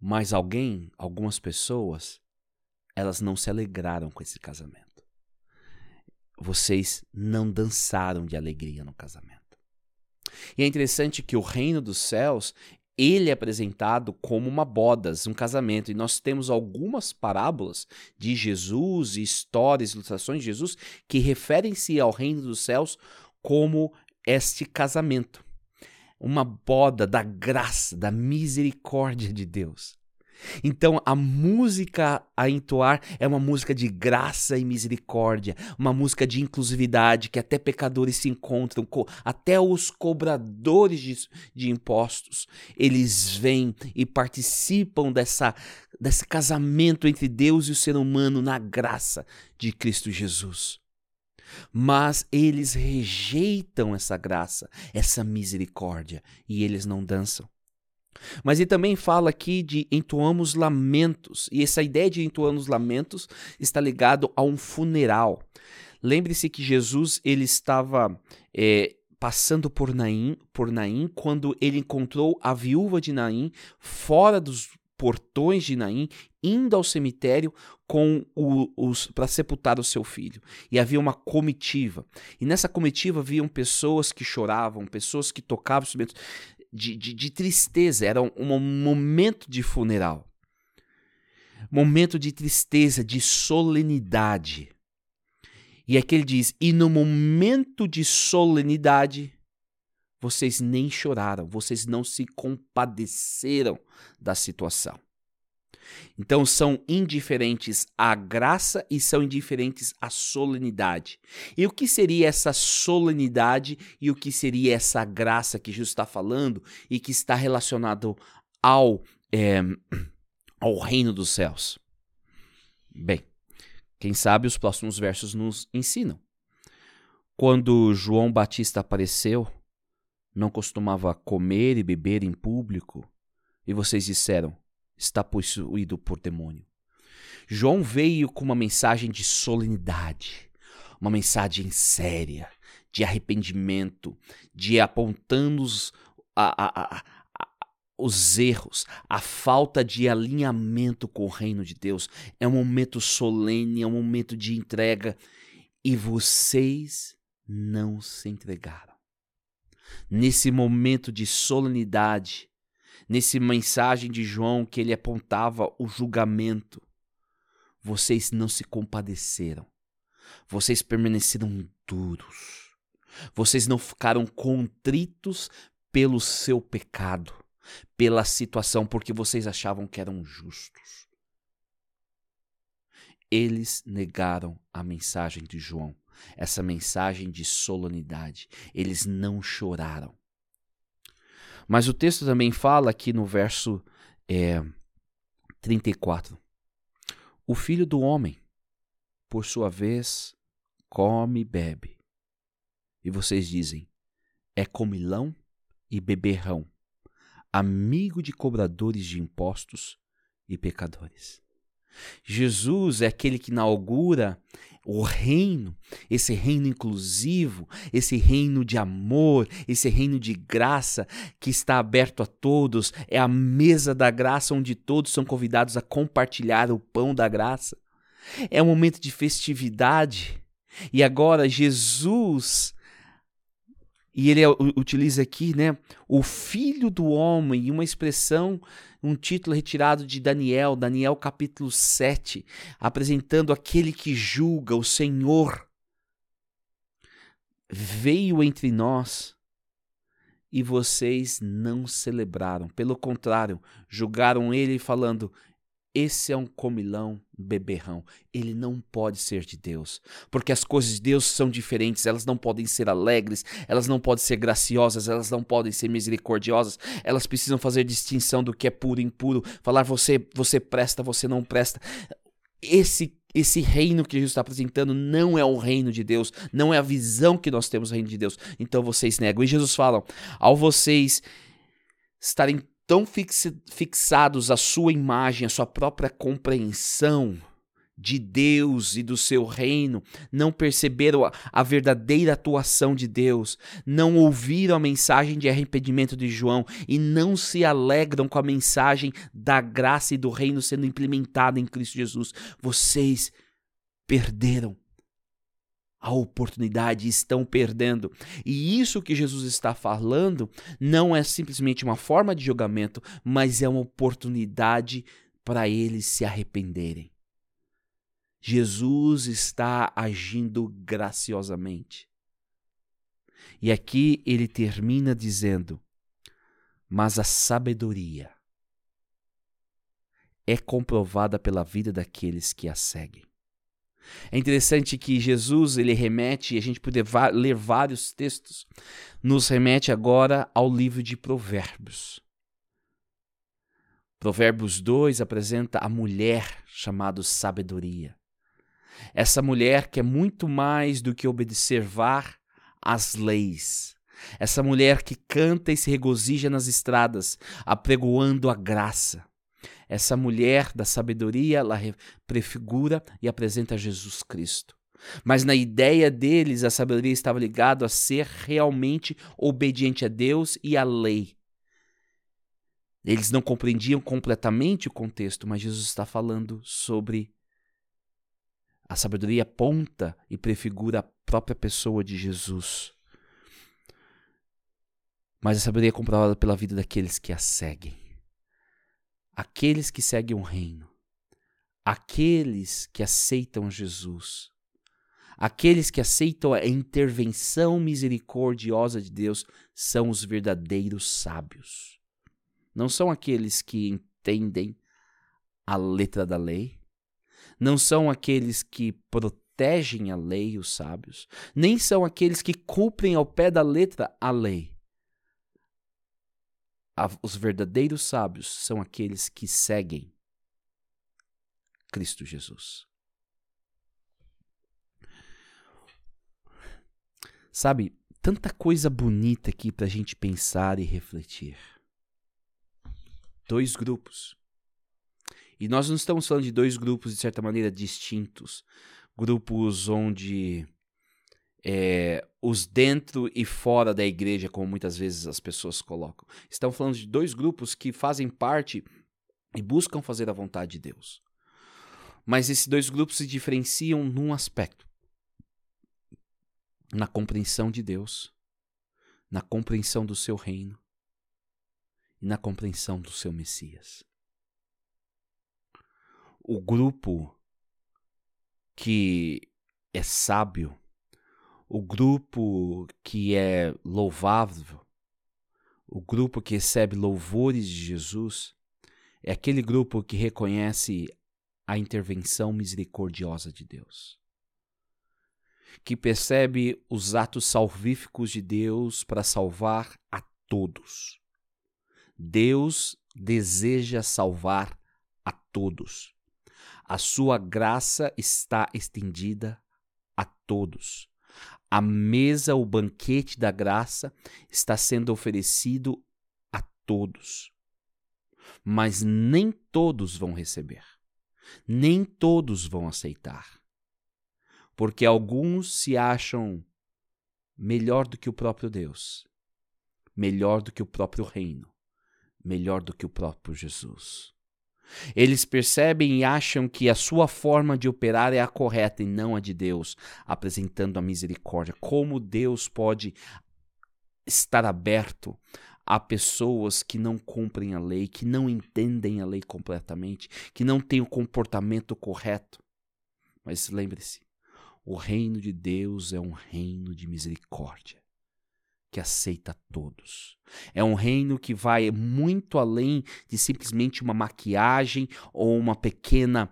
Mas alguém, algumas pessoas, elas não se alegraram com esse casamento. Vocês não dançaram de alegria no casamento. E é interessante que o reino dos céus, ele é apresentado como uma bodas, um casamento. E nós temos algumas parábolas de Jesus, histórias, ilustrações de Jesus, que referem-se ao reino dos céus como este casamento. Uma boda da graça, da misericórdia de Deus. Então, a música a entoar é uma música de graça e misericórdia, uma música de inclusividade que até pecadores se encontram, até os cobradores de, de impostos, eles vêm e participam dessa, desse casamento entre Deus e o ser humano na graça de Cristo Jesus. Mas eles rejeitam essa graça, essa misericórdia, e eles não dançam. Mas ele também fala aqui de entoamos lamentos, e essa ideia de entoamos lamentos está ligado a um funeral. Lembre-se que Jesus ele estava é, passando por Naim, por Naim quando ele encontrou a viúva de Naim fora dos portões de Naim, indo ao cemitério com o, os para sepultar o seu filho. E havia uma comitiva. E nessa comitiva haviam pessoas que choravam, pessoas que tocavam instrumentos de, de, de tristeza, era um, um momento de funeral. Momento de tristeza, de solenidade. E aqui ele diz: e no momento de solenidade, vocês nem choraram, vocês não se compadeceram da situação. Então são indiferentes à graça e são indiferentes à solenidade. E o que seria essa solenidade e o que seria essa graça que Jesus está falando e que está relacionado ao, é, ao reino dos céus? Bem, quem sabe os próximos versos nos ensinam. Quando João Batista apareceu, não costumava comer e beber em público, e vocês disseram: está possuído por demônio. João veio com uma mensagem de solenidade, uma mensagem séria, de arrependimento, de apontando os, a, a, a, os erros, a falta de alinhamento com o reino de Deus. É um momento solene, é um momento de entrega. E vocês não se entregaram. Nesse momento de solenidade, nesse mensagem de João que ele apontava o julgamento. Vocês não se compadeceram. Vocês permaneceram duros. Vocês não ficaram contritos pelo seu pecado, pela situação, porque vocês achavam que eram justos. Eles negaram a mensagem de João, essa mensagem de solenidade. Eles não choraram. Mas o texto também fala aqui no verso é, 34. O filho do homem, por sua vez, come e bebe. E vocês dizem: é comilão e beberrão, amigo de cobradores de impostos e pecadores. Jesus é aquele que inaugura o reino, esse reino inclusivo, esse reino de amor, esse reino de graça que está aberto a todos, é a mesa da graça onde todos são convidados a compartilhar o pão da graça. É um momento de festividade. E agora Jesus e ele utiliza aqui, né, o filho do homem, uma expressão, um título retirado de Daniel, Daniel capítulo 7, apresentando aquele que julga, o Senhor. Veio entre nós e vocês não celebraram. Pelo contrário, julgaram ele falando: esse é um comilão beberrão. Ele não pode ser de Deus. Porque as coisas de Deus são diferentes. Elas não podem ser alegres, elas não podem ser graciosas, elas não podem ser misericordiosas. Elas precisam fazer distinção do que é puro e impuro. Falar você, você presta, você não presta. Esse esse reino que Jesus está apresentando não é o reino de Deus, não é a visão que nós temos do reino de Deus. Então vocês negam. E Jesus fala: ao vocês estarem tão fixados à sua imagem, à sua própria compreensão de Deus e do seu reino, não perceberam a, a, verdadeira atuação de Deus, não ouviram a mensagem de arrependimento de João e não se alegram com a mensagem da graça e do reino sendo implementada em Cristo Jesus. Vocês perderam a oportunidade, estão perdendo. E isso que Jesus está falando não é simplesmente uma forma de julgamento, mas é uma oportunidade para eles se arrependerem. Jesus está agindo graciosamente. E aqui ele termina dizendo: Mas a sabedoria é comprovada pela vida daqueles que a seguem. É interessante que Jesus ele remete, e a gente poder ler vários textos, nos remete agora ao livro de Provérbios. Provérbios 2 apresenta a mulher chamada sabedoria. Essa mulher que é muito mais do que observar as leis. Essa mulher que canta e se regozija nas estradas, apregoando a graça. Essa mulher da sabedoria, ela prefigura e apresenta Jesus Cristo. Mas na ideia deles, a sabedoria estava ligada a ser realmente obediente a Deus e à lei. Eles não compreendiam completamente o contexto, mas Jesus está falando sobre a sabedoria aponta e prefigura a própria pessoa de Jesus. Mas a sabedoria é comprovada pela vida daqueles que a seguem aqueles que seguem o reino, aqueles que aceitam Jesus, aqueles que aceitam a intervenção misericordiosa de Deus são os verdadeiros sábios. Não são aqueles que entendem a letra da lei, não são aqueles que protegem a lei, os sábios, nem são aqueles que cumprem ao pé da letra a lei os verdadeiros sábios são aqueles que seguem Cristo Jesus. Sabe, tanta coisa bonita aqui para a gente pensar e refletir. Dois grupos. E nós não estamos falando de dois grupos, de certa maneira, distintos. Grupos onde é, os dentro e fora da igreja, como muitas vezes as pessoas colocam. Estão falando de dois grupos que fazem parte e buscam fazer a vontade de Deus. Mas esses dois grupos se diferenciam num aspecto: na compreensão de Deus, na compreensão do seu reino e na compreensão do seu Messias. O grupo que é sábio o grupo que é louvável, o grupo que recebe louvores de Jesus, é aquele grupo que reconhece a intervenção misericordiosa de Deus, que percebe os atos salvíficos de Deus para salvar a todos. Deus deseja salvar a todos. A sua graça está estendida a todos. A mesa, o banquete da graça está sendo oferecido a todos. Mas nem todos vão receber. Nem todos vão aceitar. Porque alguns se acham melhor do que o próprio Deus, melhor do que o próprio reino, melhor do que o próprio Jesus. Eles percebem e acham que a sua forma de operar é a correta e não a de Deus, apresentando a misericórdia. Como Deus pode estar aberto a pessoas que não cumprem a lei, que não entendem a lei completamente, que não têm o comportamento correto? Mas lembre-se, o reino de Deus é um reino de misericórdia que aceita todos. É um reino que vai muito além de simplesmente uma maquiagem ou uma pequena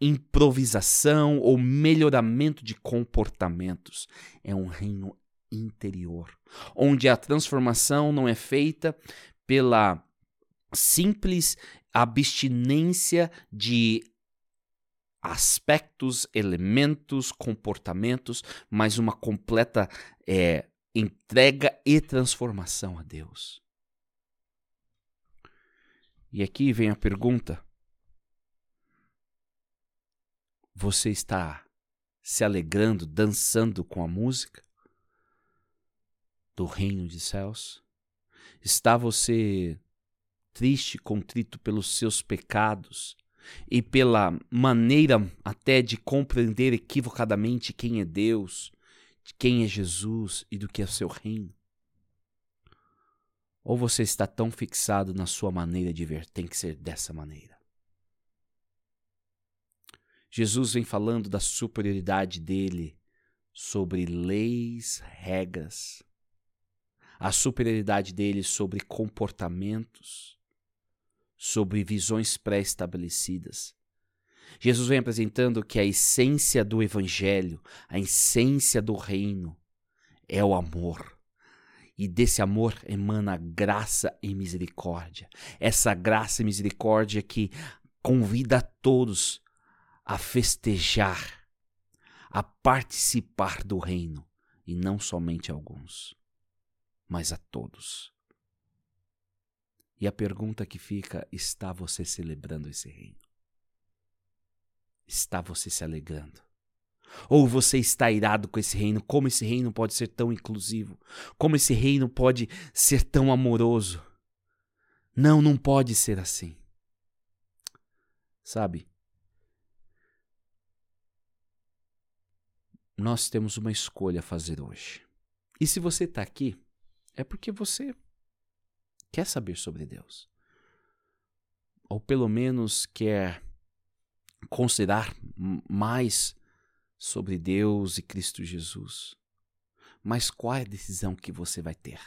improvisação ou melhoramento de comportamentos. É um reino interior, onde a transformação não é feita pela simples abstinência de aspectos, elementos, comportamentos, mas uma completa é, entrega e transformação a Deus. E aqui vem a pergunta: Você está se alegrando, dançando com a música do reino de céus? Está você triste, contrito pelos seus pecados e pela maneira até de compreender equivocadamente quem é Deus? De quem é Jesus e do que é o seu reino? Ou você está tão fixado na sua maneira de ver, tem que ser dessa maneira? Jesus vem falando da superioridade dele sobre leis, regras, a superioridade dele sobre comportamentos, sobre visões pré-estabelecidas. Jesus vem apresentando que a essência do evangelho, a essência do reino é o amor. E desse amor emana graça e misericórdia. Essa graça e misericórdia que convida a todos a festejar, a participar do reino, e não somente alguns, mas a todos. E a pergunta que fica: está você celebrando esse reino? Está você se alegrando? Ou você está irado com esse reino? Como esse reino pode ser tão inclusivo? Como esse reino pode ser tão amoroso? Não, não pode ser assim. Sabe? Nós temos uma escolha a fazer hoje. E se você está aqui, é porque você quer saber sobre Deus. Ou pelo menos quer considerar mais sobre Deus e Cristo Jesus. Mas qual é a decisão que você vai ter?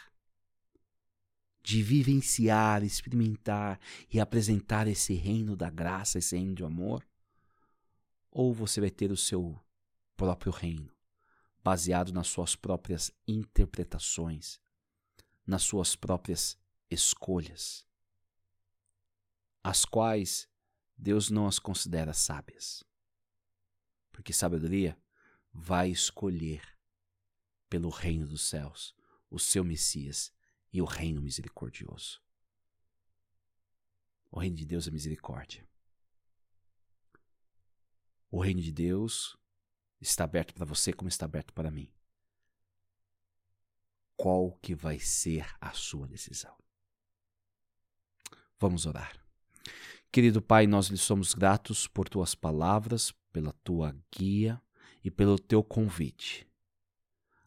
De vivenciar, experimentar e apresentar esse reino da graça, esse reino de amor? Ou você vai ter o seu próprio reino, baseado nas suas próprias interpretações, nas suas próprias escolhas, as quais Deus não as considera sábias. Porque sabedoria vai escolher pelo reino dos céus o seu Messias e o reino misericordioso. O reino de Deus é misericórdia. O reino de Deus está aberto para você como está aberto para mim. Qual que vai ser a sua decisão? Vamos orar. Querido Pai, nós lhe somos gratos por tuas palavras, pela tua guia e pelo teu convite,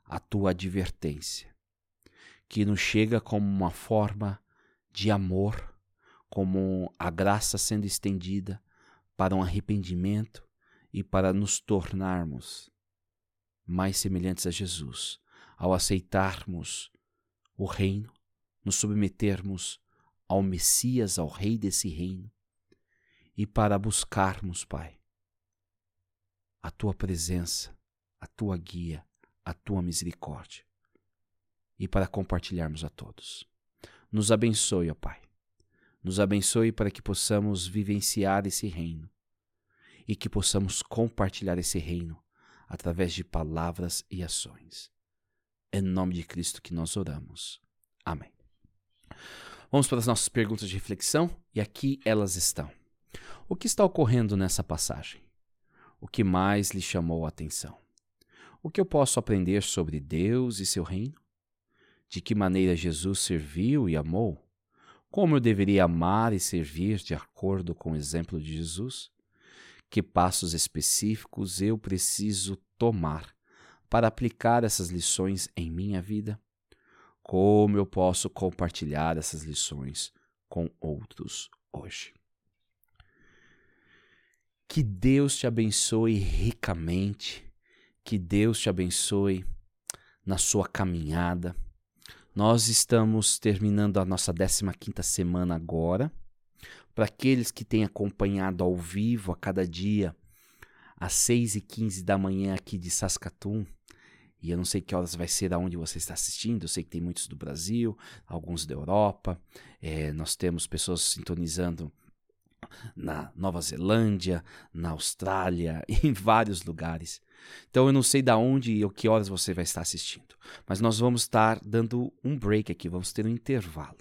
a tua advertência, que nos chega como uma forma de amor, como a graça sendo estendida para um arrependimento e para nos tornarmos mais semelhantes a Jesus, ao aceitarmos o reino, nos submetermos ao Messias, ao Rei desse reino e para buscarmos, Pai, a tua presença, a tua guia, a tua misericórdia e para compartilharmos a todos. Nos abençoe, ó Pai. Nos abençoe para que possamos vivenciar esse reino e que possamos compartilhar esse reino através de palavras e ações. Em nome de Cristo que nós oramos. Amém. Vamos para as nossas perguntas de reflexão e aqui elas estão. O que está ocorrendo nessa passagem? O que mais lhe chamou a atenção? O que eu posso aprender sobre Deus e seu reino? De que maneira Jesus serviu e amou? Como eu deveria amar e servir de acordo com o exemplo de Jesus? Que passos específicos eu preciso tomar para aplicar essas lições em minha vida? Como eu posso compartilhar essas lições com outros hoje? Que Deus te abençoe ricamente, que Deus te abençoe na sua caminhada. Nós estamos terminando a nossa 15ª semana agora. Para aqueles que têm acompanhado ao vivo a cada dia, às 6h15 da manhã aqui de Saskatoon, e eu não sei que horas vai ser aonde você está assistindo. Eu sei que tem muitos do Brasil, alguns da Europa. É, nós temos pessoas sintonizando na Nova Zelândia, na Austrália, em vários lugares. Então eu não sei da onde e que horas você vai estar assistindo, mas nós vamos estar dando um break aqui, vamos ter um intervalo.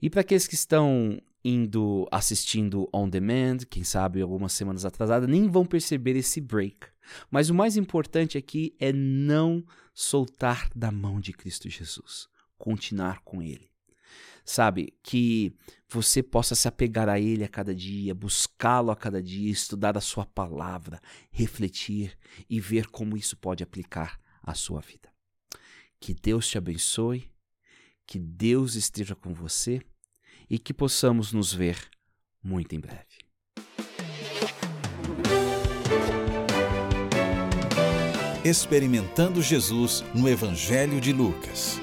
E para aqueles que estão indo assistindo on demand, quem sabe algumas semanas atrasadas, nem vão perceber esse break. Mas o mais importante aqui é não soltar da mão de Cristo Jesus, continuar com ele sabe? Que você possa se apegar a Ele a cada dia, buscá-lo a cada dia, estudar a Sua palavra, refletir e ver como isso pode aplicar à sua vida. Que Deus te abençoe, que Deus esteja com você e que possamos nos ver muito em breve. Experimentando Jesus no Evangelho de Lucas.